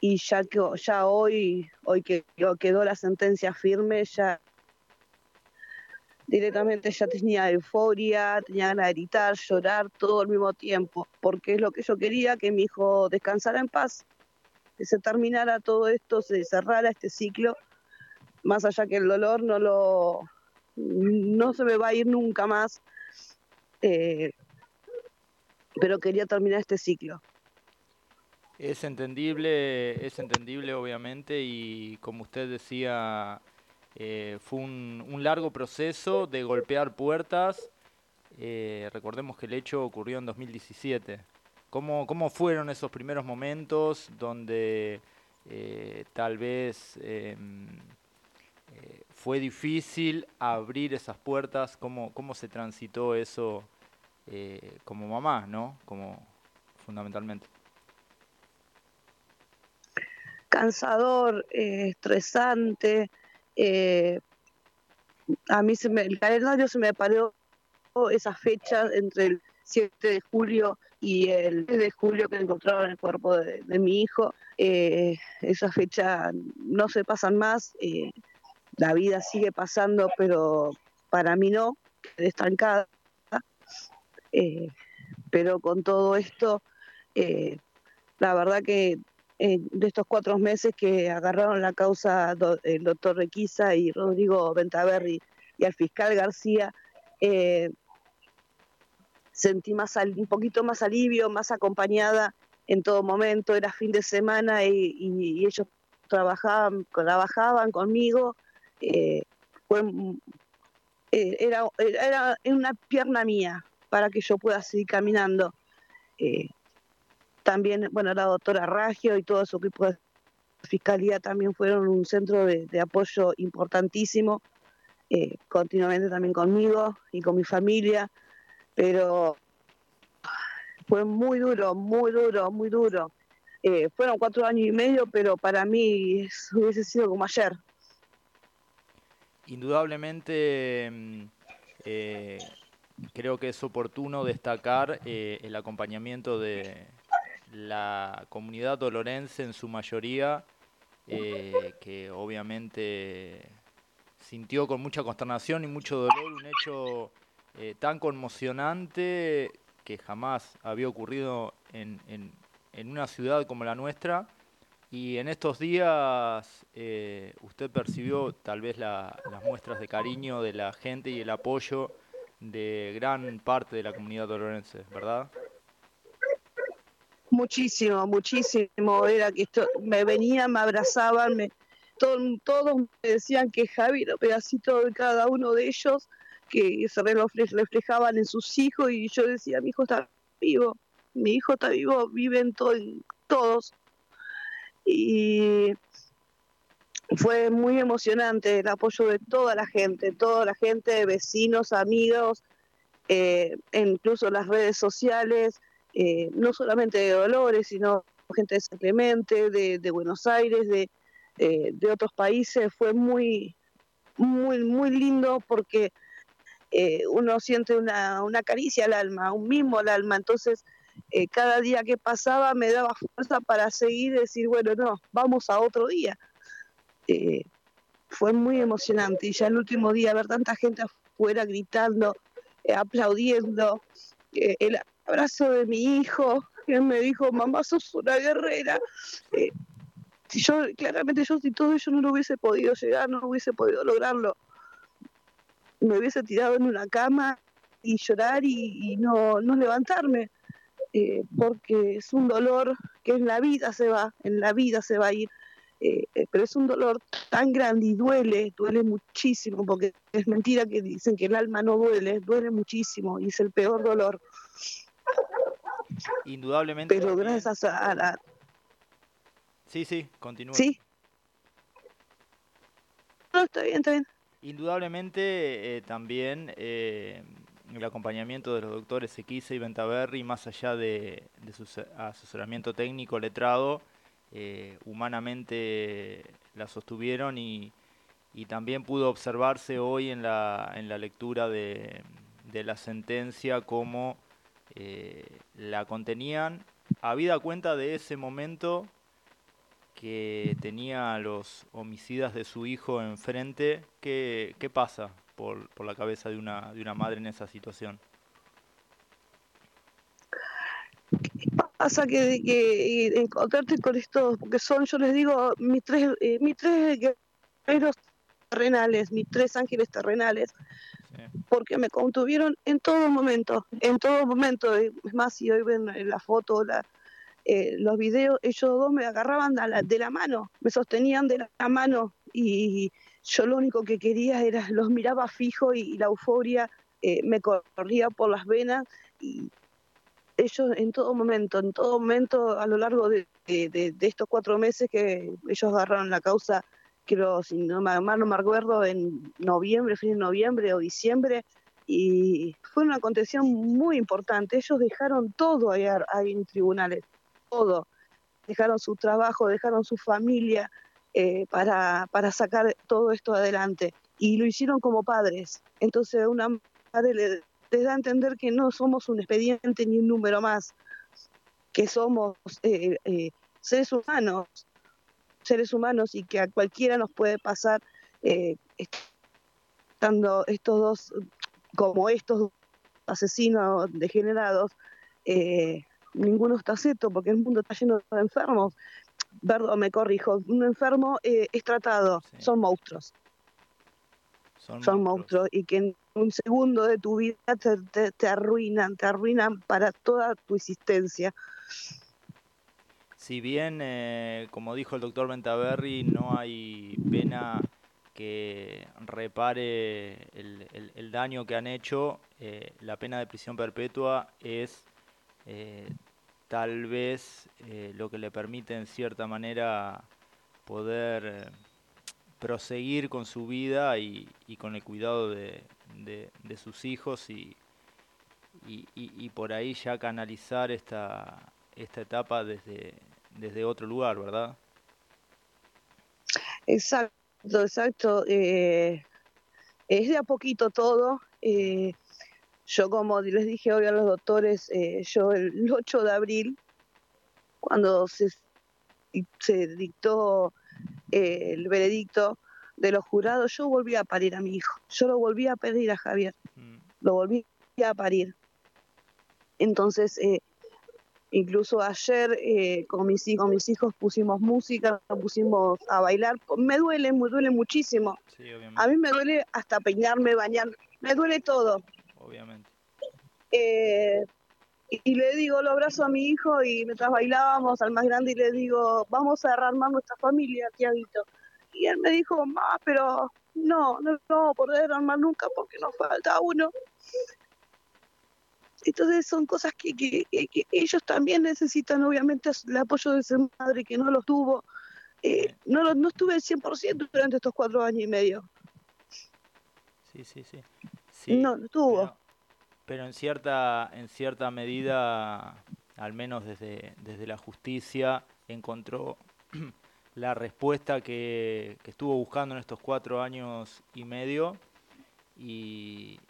Y ya que ya hoy hoy que que quedó la sentencia firme ya directamente ya tenía euforia, tenía ganas de gritar, llorar todo al mismo tiempo, porque es lo que yo quería, que mi hijo descansara en paz, que se terminara todo esto, se cerrara este ciclo, más allá que el dolor no lo no se me va a ir nunca más, eh, pero quería terminar este ciclo.
Es entendible, es entendible obviamente y como usted decía, eh, fue un, un largo proceso de golpear puertas. Eh, recordemos que el hecho ocurrió en 2017. ¿Cómo, cómo fueron esos primeros momentos donde tal vez em, fue difícil abrir esas puertas? ¿Cómo, cómo se transitó eso eh, como mamá, ¿no? Como fundamentalmente.
cansador, eh, estresante. eh, a mí se me, el calendario se me paró esa fecha entre el 7 de julio y el 10 de julio que encontraron el cuerpo de, mi hijo. Eh, esa fecha no se pasan más, la vida sigue pasando, pero para mí no, quedé estancada. Eh, pero con todo esto, eh, la verdad que eh, de estos cuatro meses que agarraron la causa el doctor Requisa y Rodrigo Ventaverri y al fiscal García, sentí más un poquito más alivio, más acompañada en todo momento. Era fin de semana y, y- y ellos trabajaban, trabajaban conmigo. Eh, fue, eh, era, era una pierna mía para que yo pueda seguir caminando. Eh, también, bueno, la doctora Raggio y todo su equipo de fiscalía también fueron un centro de, apoyo importantísimo, eh, continuamente también conmigo y con mi familia, pero fue muy duro, muy duro, muy duro. Fueron cuatro años y medio, pero para mí es- hubiese sido como ayer.
Indudablemente, mm, eh, creo que es oportuno destacar eh, el acompañamiento de la comunidad dolorense en su mayoría, eh, que obviamente sintió con mucha consternación y mucho dolor un hecho tan conmocionante que jamás había ocurrido en, en- en una ciudad como la nuestra. Y en estos días eh, usted percibió tal vez la- las muestras de cariño de la gente y el apoyo de gran parte de la comunidad tolorense, ¿verdad?
Muchísimo, muchísimo. Era que esto, me venían, me abrazaban, me, todo- todos me decían que Javi era pedacito de cada uno de ellos, que se refle- reflejaban en sus hijos y yo decía, mi hijo está vivo, mi hijo está vivo, viven to- todos. Y fue muy emocionante el apoyo de toda la gente, toda la gente, vecinos, amigos, eh, incluso las redes sociales, eh, no solamente de Dolores, sino gente de San Clemente, de, de Buenos Aires, de, eh, de otros países. Fue muy, muy, muy lindo porque uno siente una, una caricia al alma, un mimo al alma. Entonces, eh, cada día que pasaba me daba fuerza para seguir y decir, bueno, no, vamos a otro día. Eh, fue muy emocionante y ya el último día ver tanta gente afuera gritando, eh, aplaudiendo, el abrazo de mi hijo, que me dijo, mamá, sos una guerrera. Si yo, claramente yo si todo ello no lo hubiese podido llegar, no hubiese podido lograrlo, me hubiese tirado en una cama y llorar y, y no, no levantarme, eh, porque es un dolor que en la vida se va, en la vida se va a ir, eh, eh, pero es un dolor tan grande y duele, duele muchísimo, porque es mentira que dicen que el alma no duele, duele muchísimo y es el peor dolor,
Indudablemente.
pero
también-
gracias a la...
Sí, sí, continúa.
¿Sí? No, está bien, está bien.
Indudablemente eh, también eh, el acompañamiento de los doctores Equise y Ventaverri, más allá de, su se- asesoramiento técnico letrado, eh, humanamente la sostuvieron y, también pudo observarse hoy en la, lectura de, de la sentencia cómo eh, la contenían, habida cuenta de ese momento que tenía a los homicidas de su hijo enfrente, ¿qué, qué pasa por, por la cabeza de una, de una madre en esa situación?
pasa que, que eh, encontrarte con estos, porque son, yo les digo, mis tres, eh, mis tres guerreros terrenales, mis tres ángeles terrenales,
Sí.
porque me contuvieron en todo momento, en todo momento. Es más, si hoy ven la foto, la, eh, los videos, ellos dos me agarraban a la- de la mano, me sostenían de la mano y yo lo único que quería era, los miraba fijo y, la euforia eh, me corría por las venas y ellos en todo momento, en todo momento a lo largo de, de- estos cuatro meses que ellos agarraron la causa, creo, si no me, acuerdo, en noviembre, fin de noviembre o diciembre, y fue una contención muy importante. Ellos dejaron todo ahí, ahí en tribunales, todo. Dejaron su trabajo, dejaron su familia eh, para, para sacar todo esto adelante. Y lo hicieron como padres. Entonces, una madre le, les da a entender que no somos un expediente ni un número más, que somos eh, eh, seres humanos, seres humanos y que a cualquiera nos puede pasar eh, estando estos dos, como estos asesinos degenerados, eh, ninguno está excepto porque el mundo está lleno de enfermos. Perdón, me corrijo, un enfermo eh, es tratado,
Sí.
son monstruos
Son,
son
monstruos.
monstruos y que en un segundo de tu vida te, te- te arruinan, te arruinan para toda tu existencia.
Si bien, eh, como dijo el doctor Ventaverri, no hay pena que repare el, el- el daño que han hecho, eh, la pena de prisión perpetua es eh, tal vez eh, lo que le permite en cierta manera poder eh, proseguir con su vida y, y con el cuidado de, de- de sus hijos y, y, y- por ahí ya canalizar esta, esta etapa desde, desde otro lugar, ¿verdad?
Exacto, exacto. eh, es de a poquito todo. eh, yo, como les dije hoy a los doctores, eh, yo el 8 de abril, cuando se, se dictó eh, el veredicto de los jurados, yo volví a parir a mi hijo. Yo lo volví a pedir a Javier.
Mm,
lo volví a parir. Entonces, eh, incluso ayer eh, con, mis, con mis hijos pusimos música, pusimos a bailar. Me duele, me duele muchísimo.
Sí.
A mí me duele hasta peinarme, bañar, me duele todo.
Obviamente.
Eh, y, y le digo, lo abrazo a mi hijo y mientras bailábamos al más grande y le digo, vamos a rearmar nuestra familia, Tiaguito. Y él me dijo, mamá, pero no, no vamos a poder armar nunca porque nos falta uno. Entonces son cosas que, que- que- ellos también necesitan, obviamente, el apoyo de su madre que no lo tuvo. Eh, no, no estuve al 100% durante estos cuatro años y medio.
Sí, sí, sí. Sí,
no, no estuvo.
Pero, pero en cierta, en cierta medida, al menos desde, desde la justicia, encontró la respuesta que, que estuvo buscando en estos cuatro años y medio y,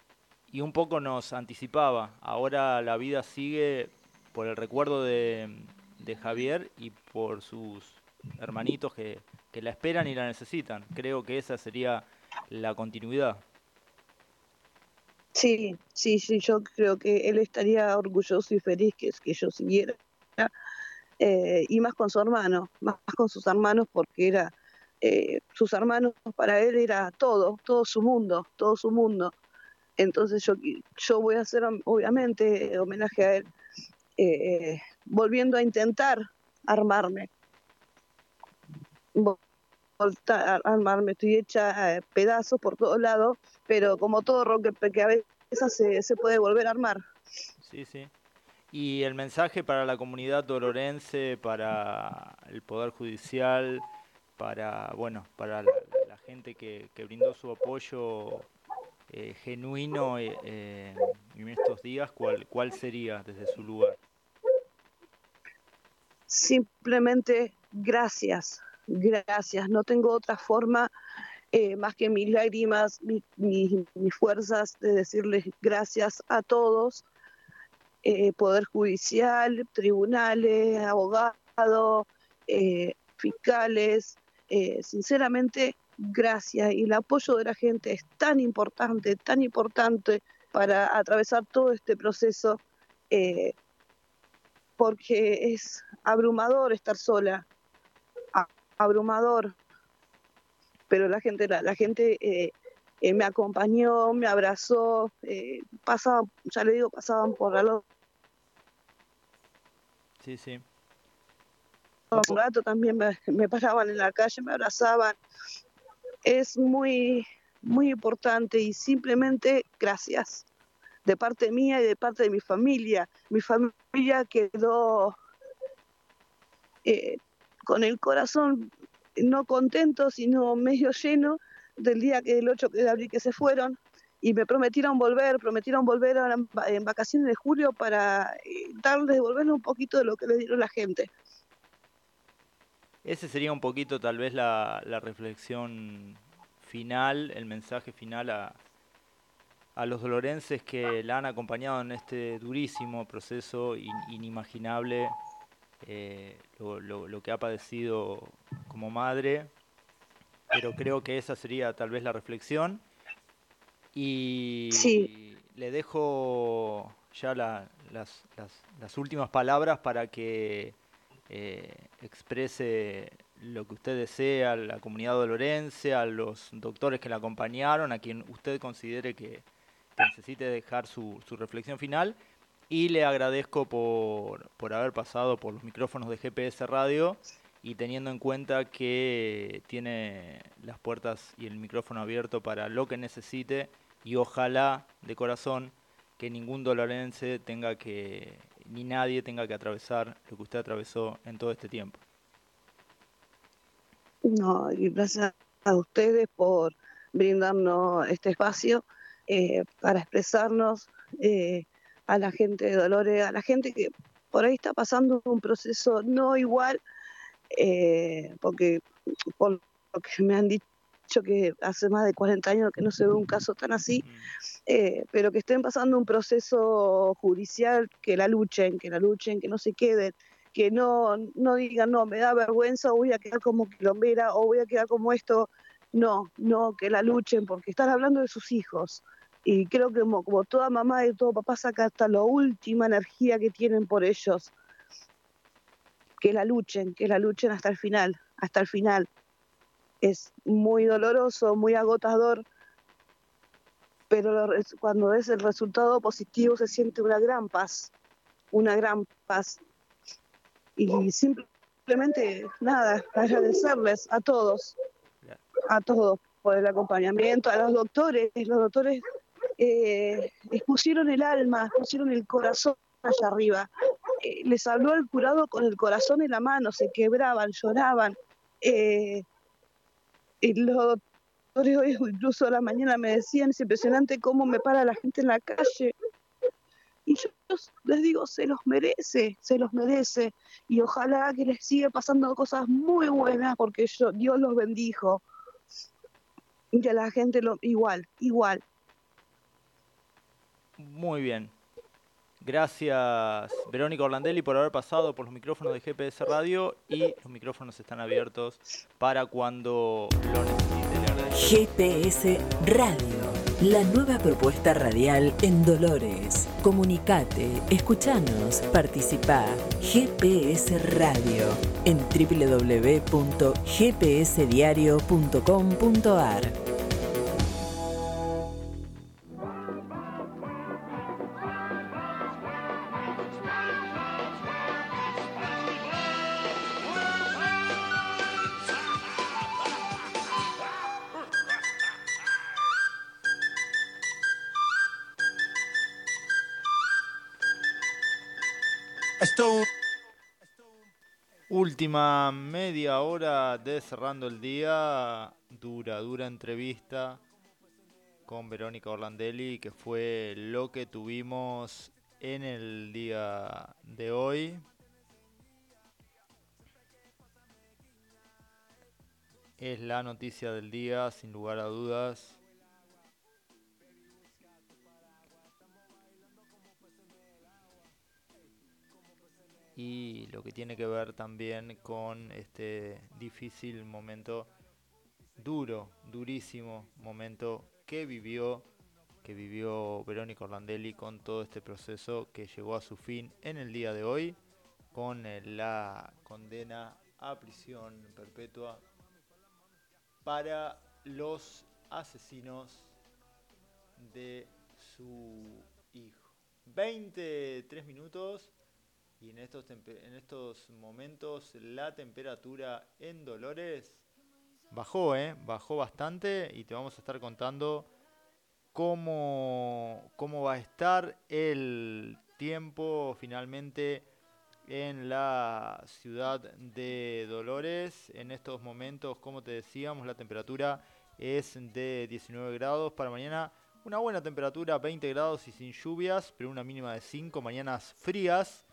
y un poco nos anticipaba. Ahora la vida sigue por el recuerdo de, de Javier y por sus hermanitos que, que la esperan y la necesitan. Creo que esa sería la continuidad.
Sí, sí, sí, yo creo que él estaría orgulloso y feliz que, que yo siguiera. eh, y más con su hermano, más, con sus hermanos, porque era, eh, sus hermanos para él era todo, todo su mundo, todo su mundo. Entonces yo, yo voy a hacer, obviamente, homenaje a él, eh, volviendo a intentar armarme. A armarme, estoy hecha eh, pedazos por todos lados, pero como todo rock que a veces se, se puede volver a armar.
Sí, sí. Y el mensaje para la comunidad dolorense, para el Poder Judicial, para, bueno, para la, la gente que, que brindó su apoyo eh, genuino eh, eh, en estos días, ¿cuál, ¿cuál sería desde su lugar?
Simplemente gracias, gracias. No tengo otra forma eh, más que mis lágrimas, mi- mi- mis fuerzas de decirles gracias a todos, eh, Poder Judicial, tribunales, abogados, eh, fiscales. eh, sinceramente, gracias. Y el apoyo de la gente es tan importante, tan importante para atravesar todo este proceso. porque es abrumador estar sola, abrumador. Pero la gente, la, la gente eh, eh, me acompañó, me abrazó, eh, pasaban, ya le digo, pasaban por al otro
Sí, sí.
rato también me, me paraban en la calle, me abrazaban. Es muy, muy importante y simplemente gracias de parte mía y de parte de mi familia. Mi familia quedó eh, con el corazón no contento, sino medio lleno del día que el 8 de abril que se fueron y me prometieron volver, prometieron volver ahora en, va- en vacaciones de julio para eh, darles, devolverles un poquito de lo que les dieron la gente.
Ese sería un poquito tal vez la, la reflexión final, el mensaje final a, a los dolorenses que la han acompañado en este durísimo proceso in- inimaginable, eh, lo, lo- lo que ha padecido como madre, pero creo que esa sería tal vez la reflexión. Y
Sí.
le dejo ya la- las, las- las últimas palabras para que eh, exprese lo que usted desea a la comunidad dolorense, a los doctores que la acompañaron, a quien usted considere que, que necesite dejar su, su reflexión final. Y le agradezco por, por haber pasado por los micrófonos de GPS Radio y teniendo en cuenta que tiene las puertas y el micrófono abierto para lo que necesite y ojalá de corazón que ningún dolorense tenga que, ni nadie tenga que atravesar lo que usted atravesó en todo este tiempo.
No, y gracias a ustedes por brindarnos este espacio eh, para expresarnos eh, a la gente de Dolores, a la gente que por ahí está pasando un proceso no igual, eh, porque por lo que me han dicho que hace más de 40 años que no se ve un caso tan así, eh, pero que estén pasando un proceso judicial, que la luchen, que la luchen, que no se queden, que no, no digan, no, me da vergüenza, o voy a quedar como quilombera, o voy a quedar como esto. No, no, que la luchen, porque están hablando de sus hijos, Y creo que como, como toda mamá y todo papá saca hasta la última energía que tienen por ellos. Que la luchen, que la luchen hasta el final, hasta el final. Es muy doloroso, muy agotador, pero cuando ves el resultado positivo se siente una gran paz, una gran paz. Y simplemente, nada, agradecerles a todos, a todos por el acompañamiento, a los doctores, los doctores eh, pusieron el alma, pusieron el corazón allá arriba. Eh, les habló el curado con el corazón en la mano, se quebraban, lloraban. eh, y los doctores hoy incluso a la mañana me decían, es impresionante cómo me para la gente en la calle. Y yo les digo, se los merece, se los merece. Y ojalá que les siga pasando cosas muy buenas porque yo, Dios los bendijo. Y a la gente lo, igual, igual.
Muy bien. Gracias, Verónica Orlandelli, por haber pasado por los micrófonos de GPS Radio y los micrófonos están abiertos para cuando lo necesite. Le agradezco.
GPS Radio, la nueva propuesta radial en Dolores. Comunicate, escuchanos, participá. GPS Radio en www.gpsdiario.com.ar.
Última media hora de cerrando el día. Dura, dura entrevista con Verónica Orlandelli, que fue lo que tuvimos en el día de hoy. Es la noticia del día, sin lugar a dudas. Y lo que tiene que ver también con este difícil momento duro, durísimo momento que vivió que vivió Verónica Orlandelli con todo este proceso que llegó a su fin en el día de hoy con eh, la condena a prisión perpetua para los asesinos de su hijo. 23 minutos y en estos, en estos momentos la temperatura en Dolores bajó, ¿eh? Bajó bastante y te vamos a estar contando cómo, cómo va a estar el tiempo finalmente en la ciudad de Dolores. En estos momentos, como te decíamos, la temperatura es de 19 grados. Para mañana una buena temperatura, 20 grados y sin lluvias, pero una mínima de 5. Mañanas frías,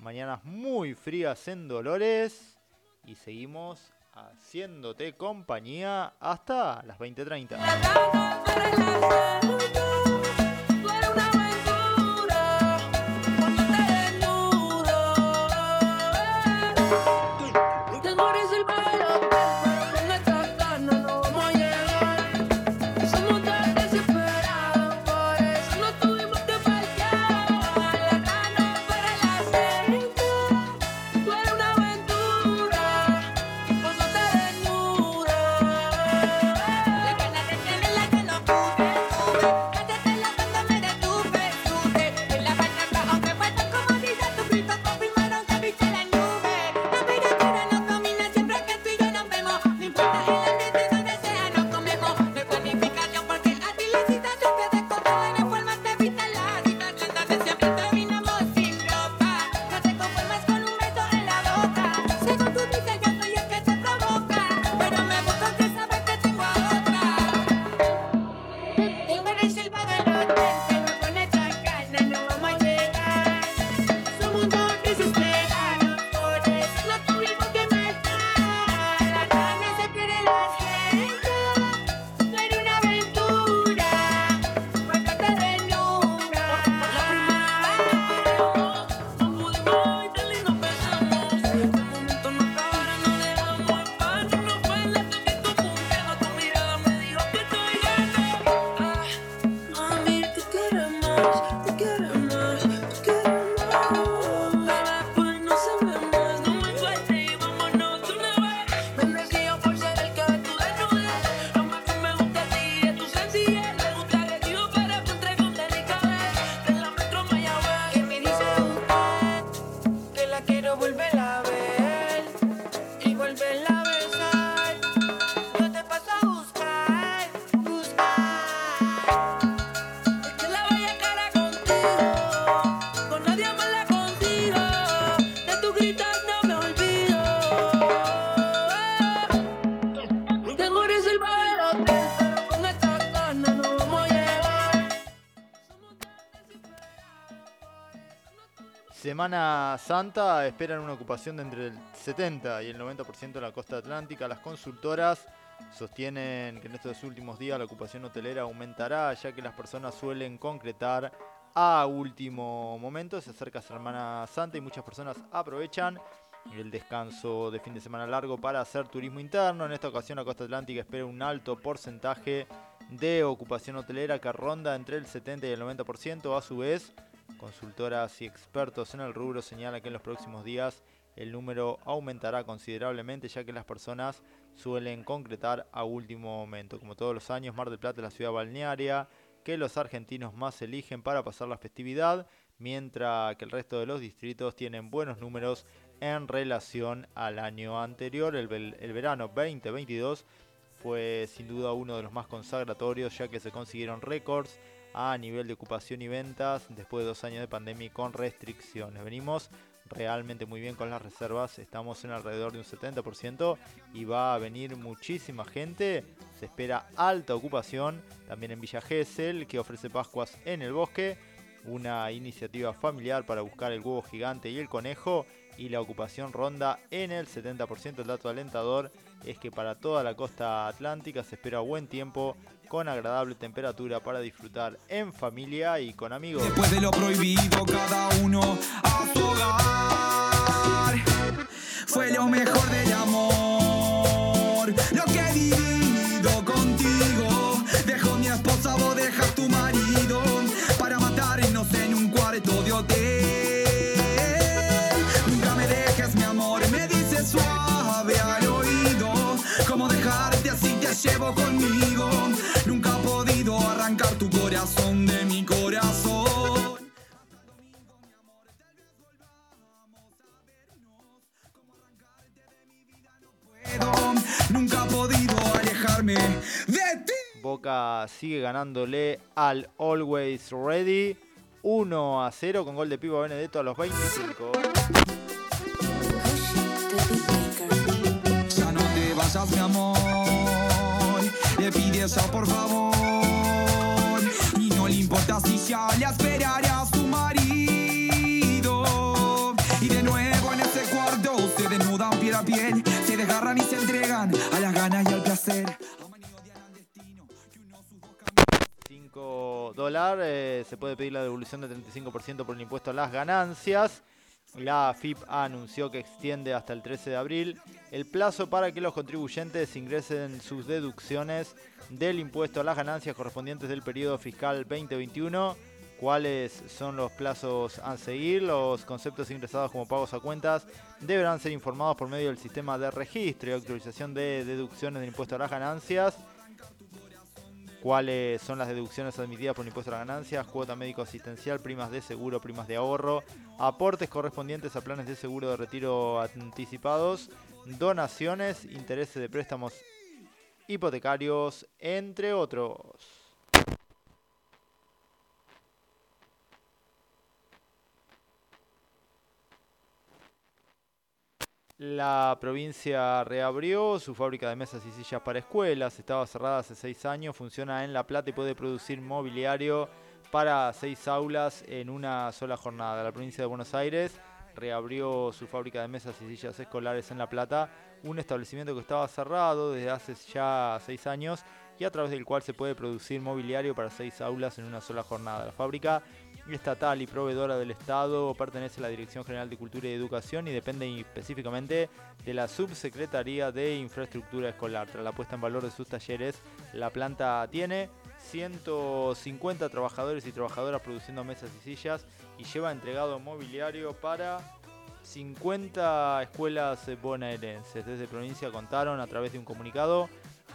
mañanas muy frías en Dolores. Y seguimos haciéndote compañía hasta las 20.30. Santa esperan una ocupación de entre el 70 y el 90% en la costa atlántica. Las consultoras sostienen que en estos últimos días la ocupación hotelera aumentará, ya que las personas suelen concretar a último momento. Se acerca Semana Santa y muchas personas aprovechan el descanso de fin de semana largo para hacer turismo interno. En esta ocasión la costa atlántica espera un alto porcentaje de ocupación hotelera que ronda entre el 70 y el 90%. A su vez, consultoras y expertos en el rubro señalan que en los próximos días el número aumentará considerablemente ya que las personas suelen concretar a último momento. Como todos los años, Mar del Plata es la ciudad balnearia que los argentinos más eligen para pasar la festividad, mientras que el resto de los distritos tienen buenos números en relación al año anterior. El, el verano 2022 fue sin duda uno de los más consagratorios ya que se consiguieron récords a nivel de ocupación y ventas después de dos años de pandemia con restricciones. Venimos realmente muy bien con las reservas, estamos en alrededor de un 70% y va a venir muchísima gente. Se espera alta ocupación también en Villa Gesell que ofrece Pascuas en el bosque, una iniciativa familiar para buscar el huevo gigante y el conejo y la ocupación ronda en el 70%. El dato alentador es que para toda la costa atlántica se espera buen tiempo con agradable temperatura para disfrutar en familia y con amigos.
Después de lo prohibido, cada uno a su hogar. Fue lo mejor del amor. Lo que he vivido contigo. De ti.
Boca sigue ganándole al Always Ready 1 a 0 con gol de Pipo Benedetto a los 25.
Ya no te vayas, mi amor. Le pide ella, por favor. Y no le importa si ya le esperará a su marido. Y de nuevo en ese cuarto se desnudan piel a piel. Se desgarran y se entregan a las ganas y al placer.
5 dólares. eh, se puede pedir la devolución del 35% por el impuesto a las ganancias. La AFIP anunció que extiende hasta el 13 de abril el plazo para que los contribuyentes ingresen sus deducciones del impuesto a las ganancias correspondientes del periodo fiscal 2021. ¿Cuáles son los plazos a seguir? Los conceptos ingresados como pagos a cuentas deberán ser informados por medio del sistema de registro y actualización de deducciones del impuesto a las ganancias cuáles son las deducciones admitidas por impuesto a las ganancias, cuota médico asistencial, primas de seguro, primas de ahorro, aportes correspondientes a planes de seguro de retiro anticipados, donaciones, intereses de préstamos hipotecarios, entre otros. La provincia reabrió su fábrica de mesas y sillas para escuelas. Estaba cerrada hace seis años, funciona en La Plata y puede producir mobiliario para seis aulas en una sola jornada. La provincia de Buenos Aires reabrió su fábrica de mesas y sillas escolares en La Plata, un establecimiento que estaba cerrado desde hace ya seis años y a través del cual se puede producir mobiliario para seis aulas en una sola jornada. La fábrica estatal y proveedora del Estado pertenece a la Dirección General de Cultura y Educación y depende específicamente de la Subsecretaría de Infraestructura Escolar. Tras la puesta en valor de sus talleres, la planta tiene 150 trabajadores y trabajadoras produciendo mesas y sillas y lleva entregado mobiliario para 50 escuelas bonaerenses. Desde provincia contaron a través de un comunicado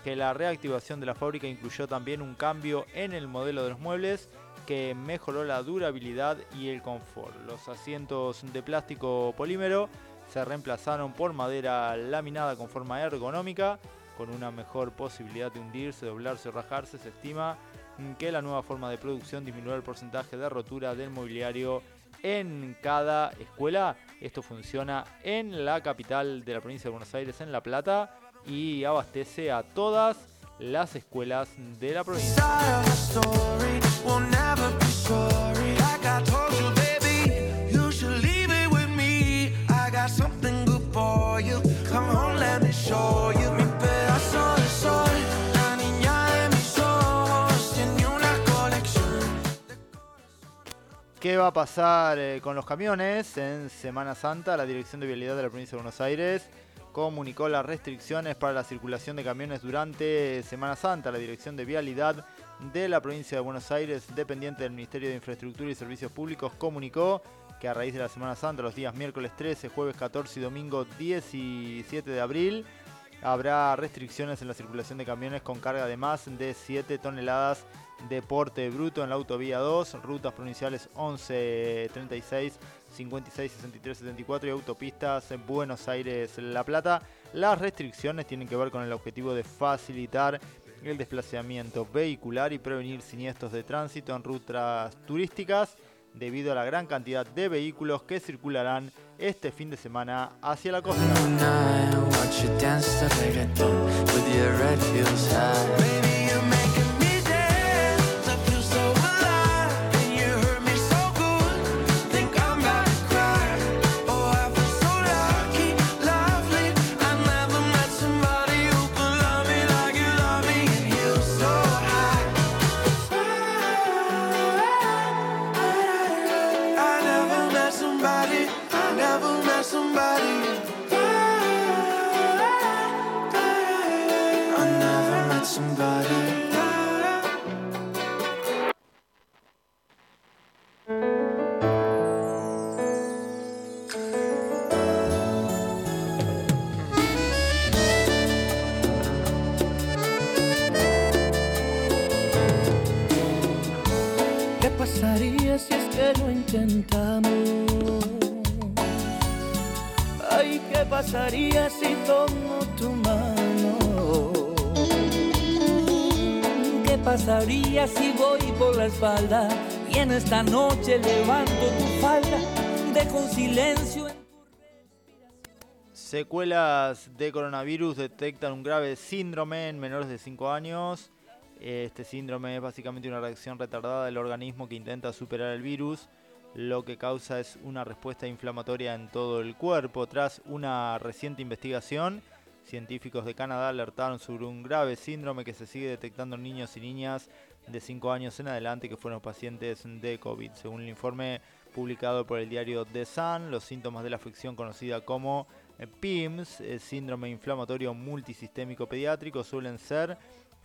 que la reactivación de la fábrica incluyó también un cambio en el modelo de los muebles que mejoró la durabilidad y el confort. Los asientos de plástico polímero se reemplazaron por madera laminada con forma ergonómica, con una mejor posibilidad de hundirse, doblarse o rajarse. Se estima que la nueva forma de producción disminuyó el porcentaje de rotura del mobiliario en cada escuela. Esto funciona en la capital de la provincia de Buenos Aires, en La Plata, y abastece a todas las escuelas de la provincia. ¿Qué va a pasar eh, con los camiones en Semana Santa? La Dirección de Vialidad de la Provincia de Buenos Aires comunicó las restricciones para la circulación de camiones durante Semana Santa. La Dirección de Vialidad de la Provincia de Buenos Aires, dependiente del Ministerio de Infraestructura y Servicios Públicos, comunicó que a raíz de la Semana Santa, los días miércoles 13, jueves 14 y domingo 17 de abril, habrá restricciones en la circulación de camiones con carga de más de 7 toneladas de porte bruto en la autovía 2, rutas provinciales 11, 36, 56, 63, 74 y autopistas en Buenos Aires, La Plata. Las restricciones tienen que ver con el objetivo de facilitar el desplazamiento vehicular y prevenir siniestros de tránsito en rutas turísticas debido a la gran cantidad de vehículos que circularán este fin de semana hacia la costa. Secuelas de coronavirus detectan un grave síndrome en menores de 5 años. Este síndrome es básicamente una reacción retardada del organismo que intenta superar el virus. Lo que causa es una respuesta inflamatoria en todo el cuerpo. Tras una reciente investigación, científicos de Canadá alertaron sobre un grave síndrome que se sigue detectando en niños y niñas de 5 años en adelante que fueron pacientes de COVID. Según el informe publicado por el diario The Sun, los síntomas de la afección conocida como PIMS, eh, síndrome inflamatorio multisistémico pediátrico, suelen ser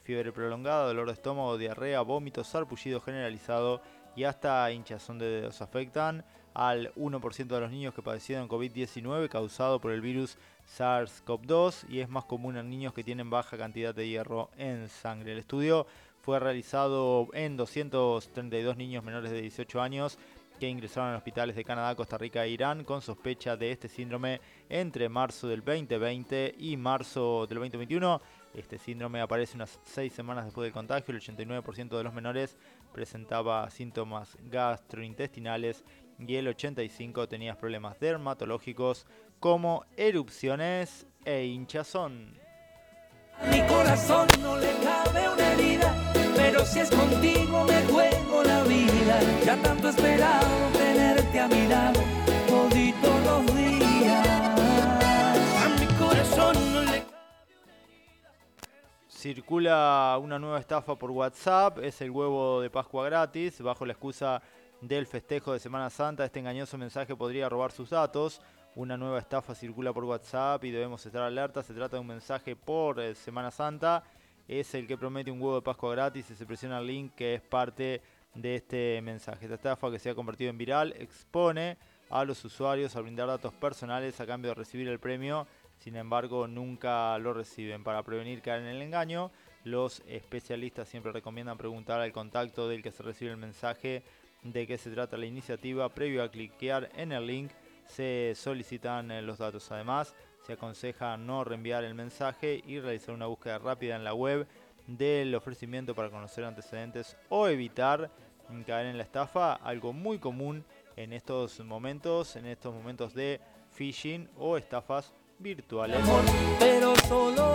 fiebre prolongada, dolor de estómago, diarrea, vómito, sarpullido generalizado y hasta hinchazón de dedos. Afectan al 1% de los niños que padecieron COVID-19 causado por el virus SARS-CoV-2 y es más común en niños que tienen baja cantidad de hierro en sangre. El estudio fue realizado en 232 niños menores de 18 años que ingresaron a hospitales de Canadá, Costa Rica e Irán con sospecha de este síndrome entre marzo del 2020 y marzo del 2021. Este síndrome aparece unas 6 semanas después del contagio. El 89% de los menores presentaba síntomas gastrointestinales y el 85% tenía problemas dermatológicos como erupciones e hinchazón.
Mi corazón no le cabe una herida, si es contigo me juego la vida. Ya tanto esperado tenerte a mi lado, los días. A mi corazón no le
Circula una nueva estafa por WhatsApp, es el huevo de Pascua gratis, bajo la excusa del festejo de Semana Santa, este engañoso mensaje podría robar sus datos. Una nueva estafa circula por WhatsApp y debemos estar alerta, se trata de un mensaje por eh, Semana Santa, es el que promete un huevo de Pascua gratis y se presiona el link que es parte de este mensaje. Esta estafa que se ha convertido en viral expone a los usuarios a brindar datos personales a cambio de recibir el premio sin embargo nunca lo reciben. Para prevenir caer en el engaño, los especialistas siempre recomiendan preguntar al contacto del que se recibe el mensaje de qué se trata la iniciativa. Previo a cliquear en el link se solicitan eh, los datos. Además, se aconseja no reenviar el mensaje y realizar una búsqueda rápida en la web del ofrecimiento para conocer antecedentes o evitar caer en la estafa, algo muy común en estos momentos, en estos momentos de phishing o estafas virtuales.
pero. Solo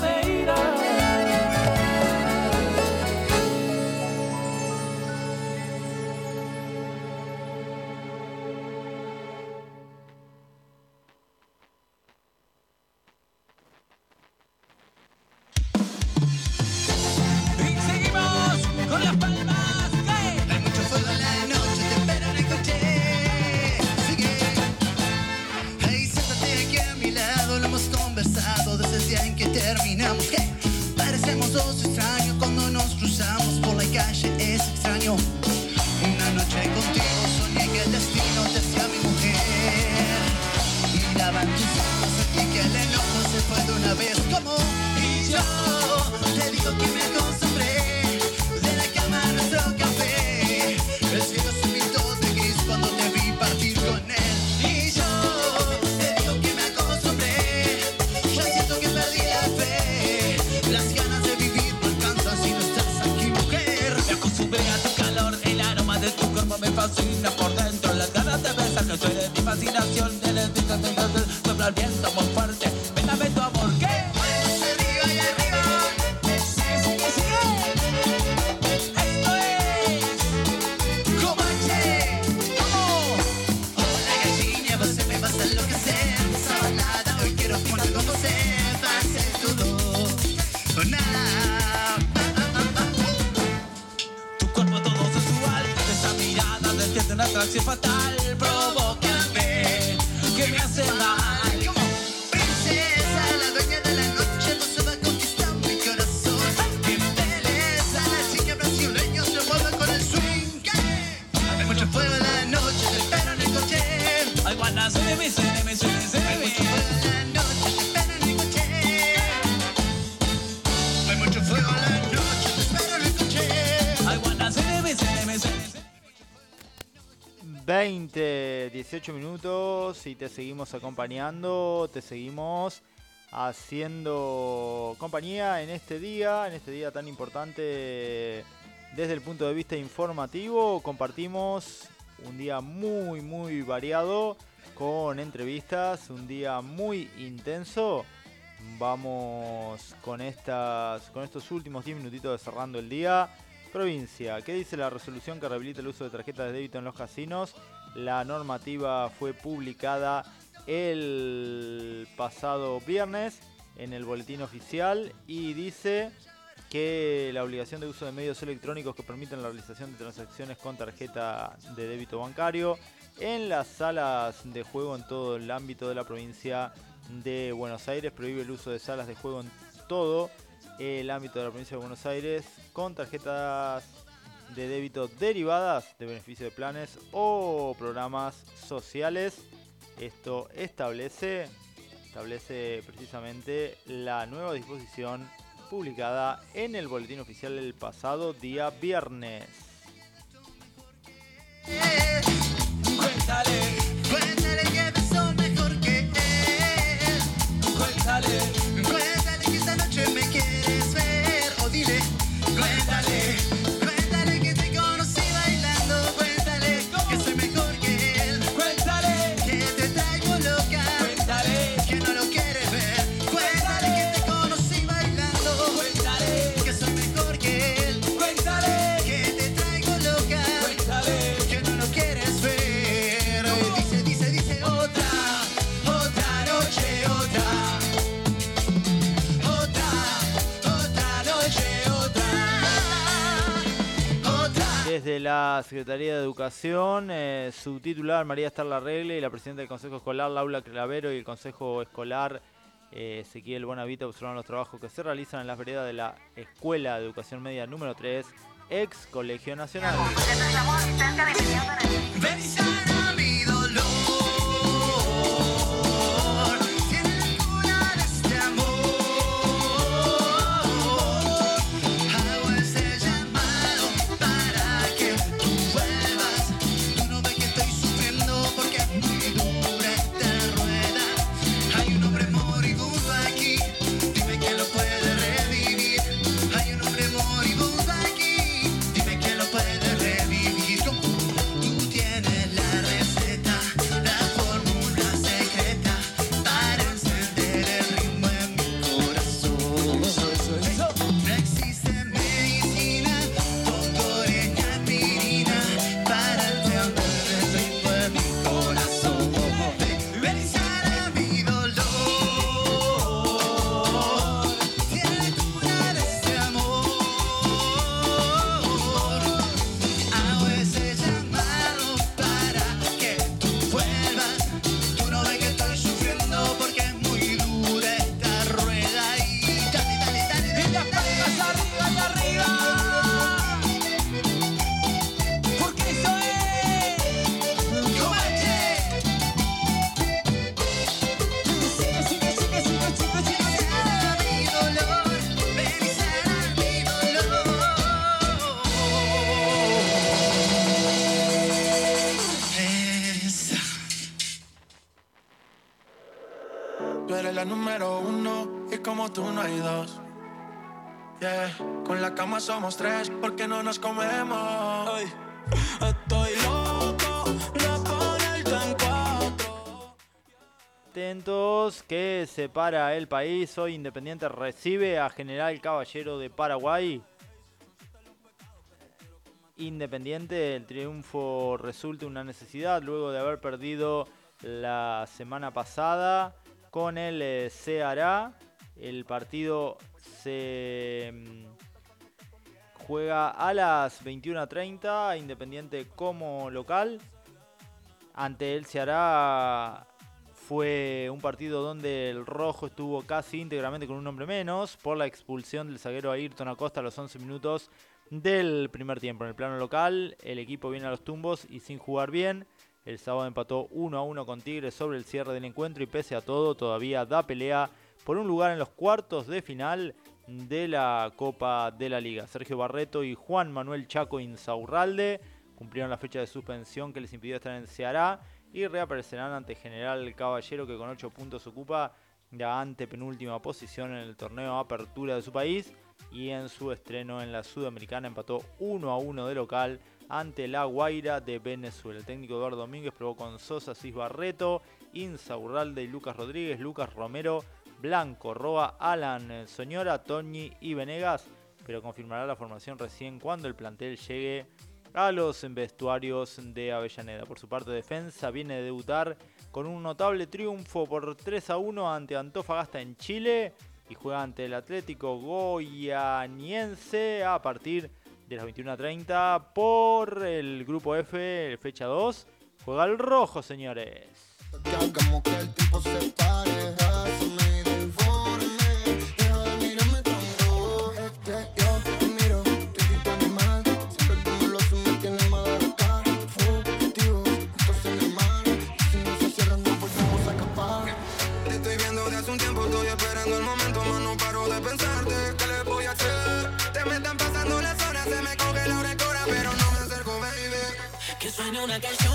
de
tentación, sopla el viento muy te
seguimos acompañando, te seguimos haciendo compañía en este día, en este día tan importante desde el punto de vista informativo. Compartimos un día muy, muy variado con entrevistas, un día muy intenso. Vamos con estas con estos últimos 10 minutitos de cerrando el día. Provincia, ¿qué dice la resolución que rehabilita el uso de tarjetas de débito en los casinos? La normativa fue publicada el pasado viernes en el boletín oficial y dice que la obligación de uso de medios electrónicos que permiten la realización de transacciones con tarjeta de débito bancario en las salas de juego en todo el ámbito de la provincia de Buenos Aires. Prohíbe el uso de salas de juego en todo el ámbito de la provincia de Buenos Aires con tarjetas de débito derivadas de beneficio de planes o programas sociales. Esto establece, establece precisamente la nueva disposición publicada en el boletín oficial el pasado día viernes.
Cuéntale
Desde la Secretaría de Educación, eh, su titular María Estar Regle y la presidenta del Consejo Escolar Laura Clavero y el Consejo Escolar eh, Ezequiel Bonavita observaron los trabajos que se realizan en las veredas de la Escuela de Educación Media número 3, ex Colegio Nacional.
cama somos tres, porque no nos comemos. Ay, estoy
loco. Atentos, que separa el país. Hoy Independiente recibe a General Caballero de Paraguay. Independiente, el triunfo resulta una necesidad luego de haber perdido la semana pasada con el eh, Ceará. El partido se mm, juega a las 21.30, Independiente como local. Ante el Ceará fue un partido donde el rojo estuvo casi íntegramente con un hombre menos por la expulsión del zaguero Ayrton Acosta a los 11 minutos del primer tiempo. En el plano local, el equipo viene a los tumbos y sin jugar bien. El sábado empató 1 a 1 con Tigres sobre el cierre del encuentro y pese a todo todavía da pelea por un lugar en los cuartos de final de la Copa de la Liga. Sergio Barreto y Juan Manuel Chaco Insaurralde cumplieron la fecha de suspensión que les impidió estar en Ceará y reaparecerán ante General Caballero que con 8 puntos ocupa la antepenúltima posición en el torneo Apertura de su país y en su estreno en la Sudamericana empató 1 a 1 de local ante la Guaira de Venezuela. El técnico Eduardo Domínguez probó con Sosa, Cis Barreto, Insaurralde y Lucas Rodríguez, Lucas Romero, Blanco, Roa, Alan, Soñora, Toñi y Venegas, pero confirmará la formación recién cuando el plantel llegue a los vestuarios de Avellaneda. Por su parte, defensa viene de debutar con un notable triunfo por 3 a 1 ante Antofagasta en Chile y juega ante el Atlético Goianiense a partir de las 21.30 por el grupo F, fecha 2. Juega el rojo, señores.
Una canción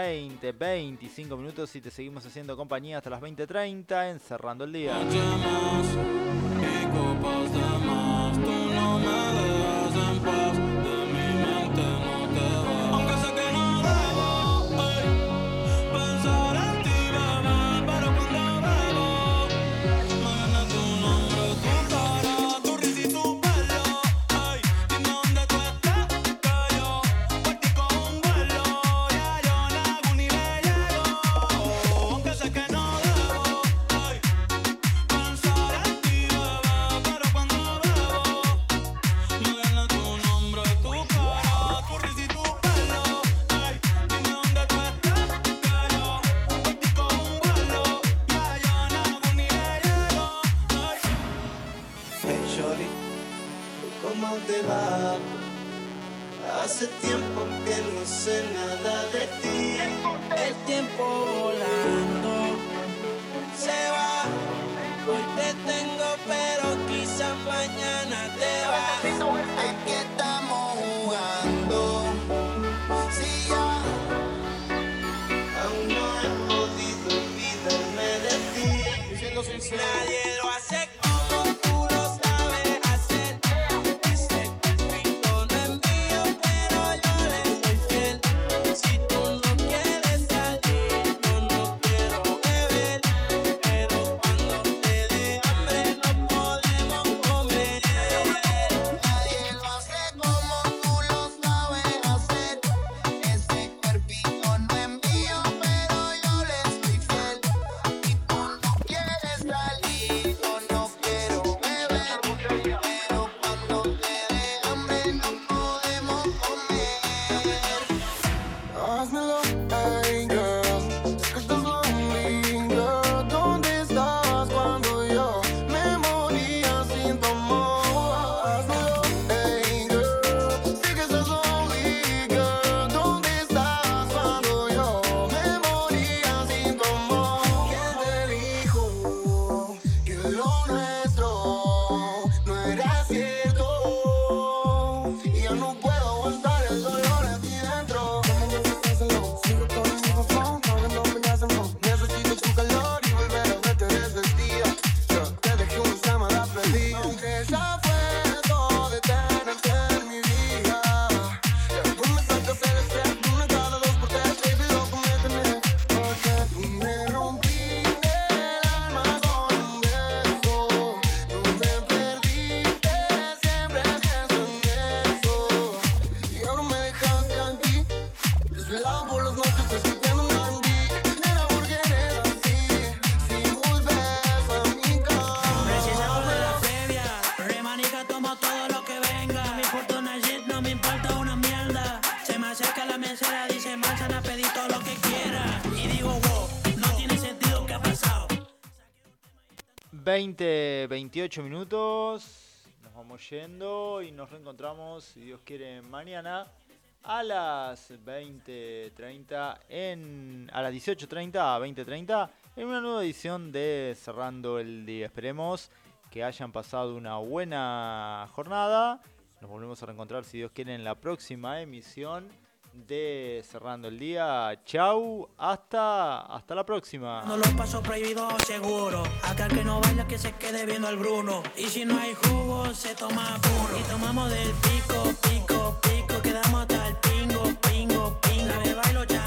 20, 25 minutos y te seguimos haciendo compañía hasta las 20.30 encerrando el día. 20, 28 minutos. Nos vamos yendo y nos reencontramos, si Dios quiere, mañana a las 20.30 en a las 18.30 a 20.30 en una nueva edición de Cerrando el Día. Esperemos que hayan pasado una buena jornada. Nos volvemos a reencontrar, si Dios quiere, en la próxima emisión de Cerrando el Día. Chau, hasta, hasta la próxima.
No los paso prohibido seguro. Acá el que no baila que se quede viendo al Bruno. Y si no hay jugo, se toma puro. Y tomamos del pico, pico, pico. Quedamos hasta el pingo, pingo, pingo. Bailo ya.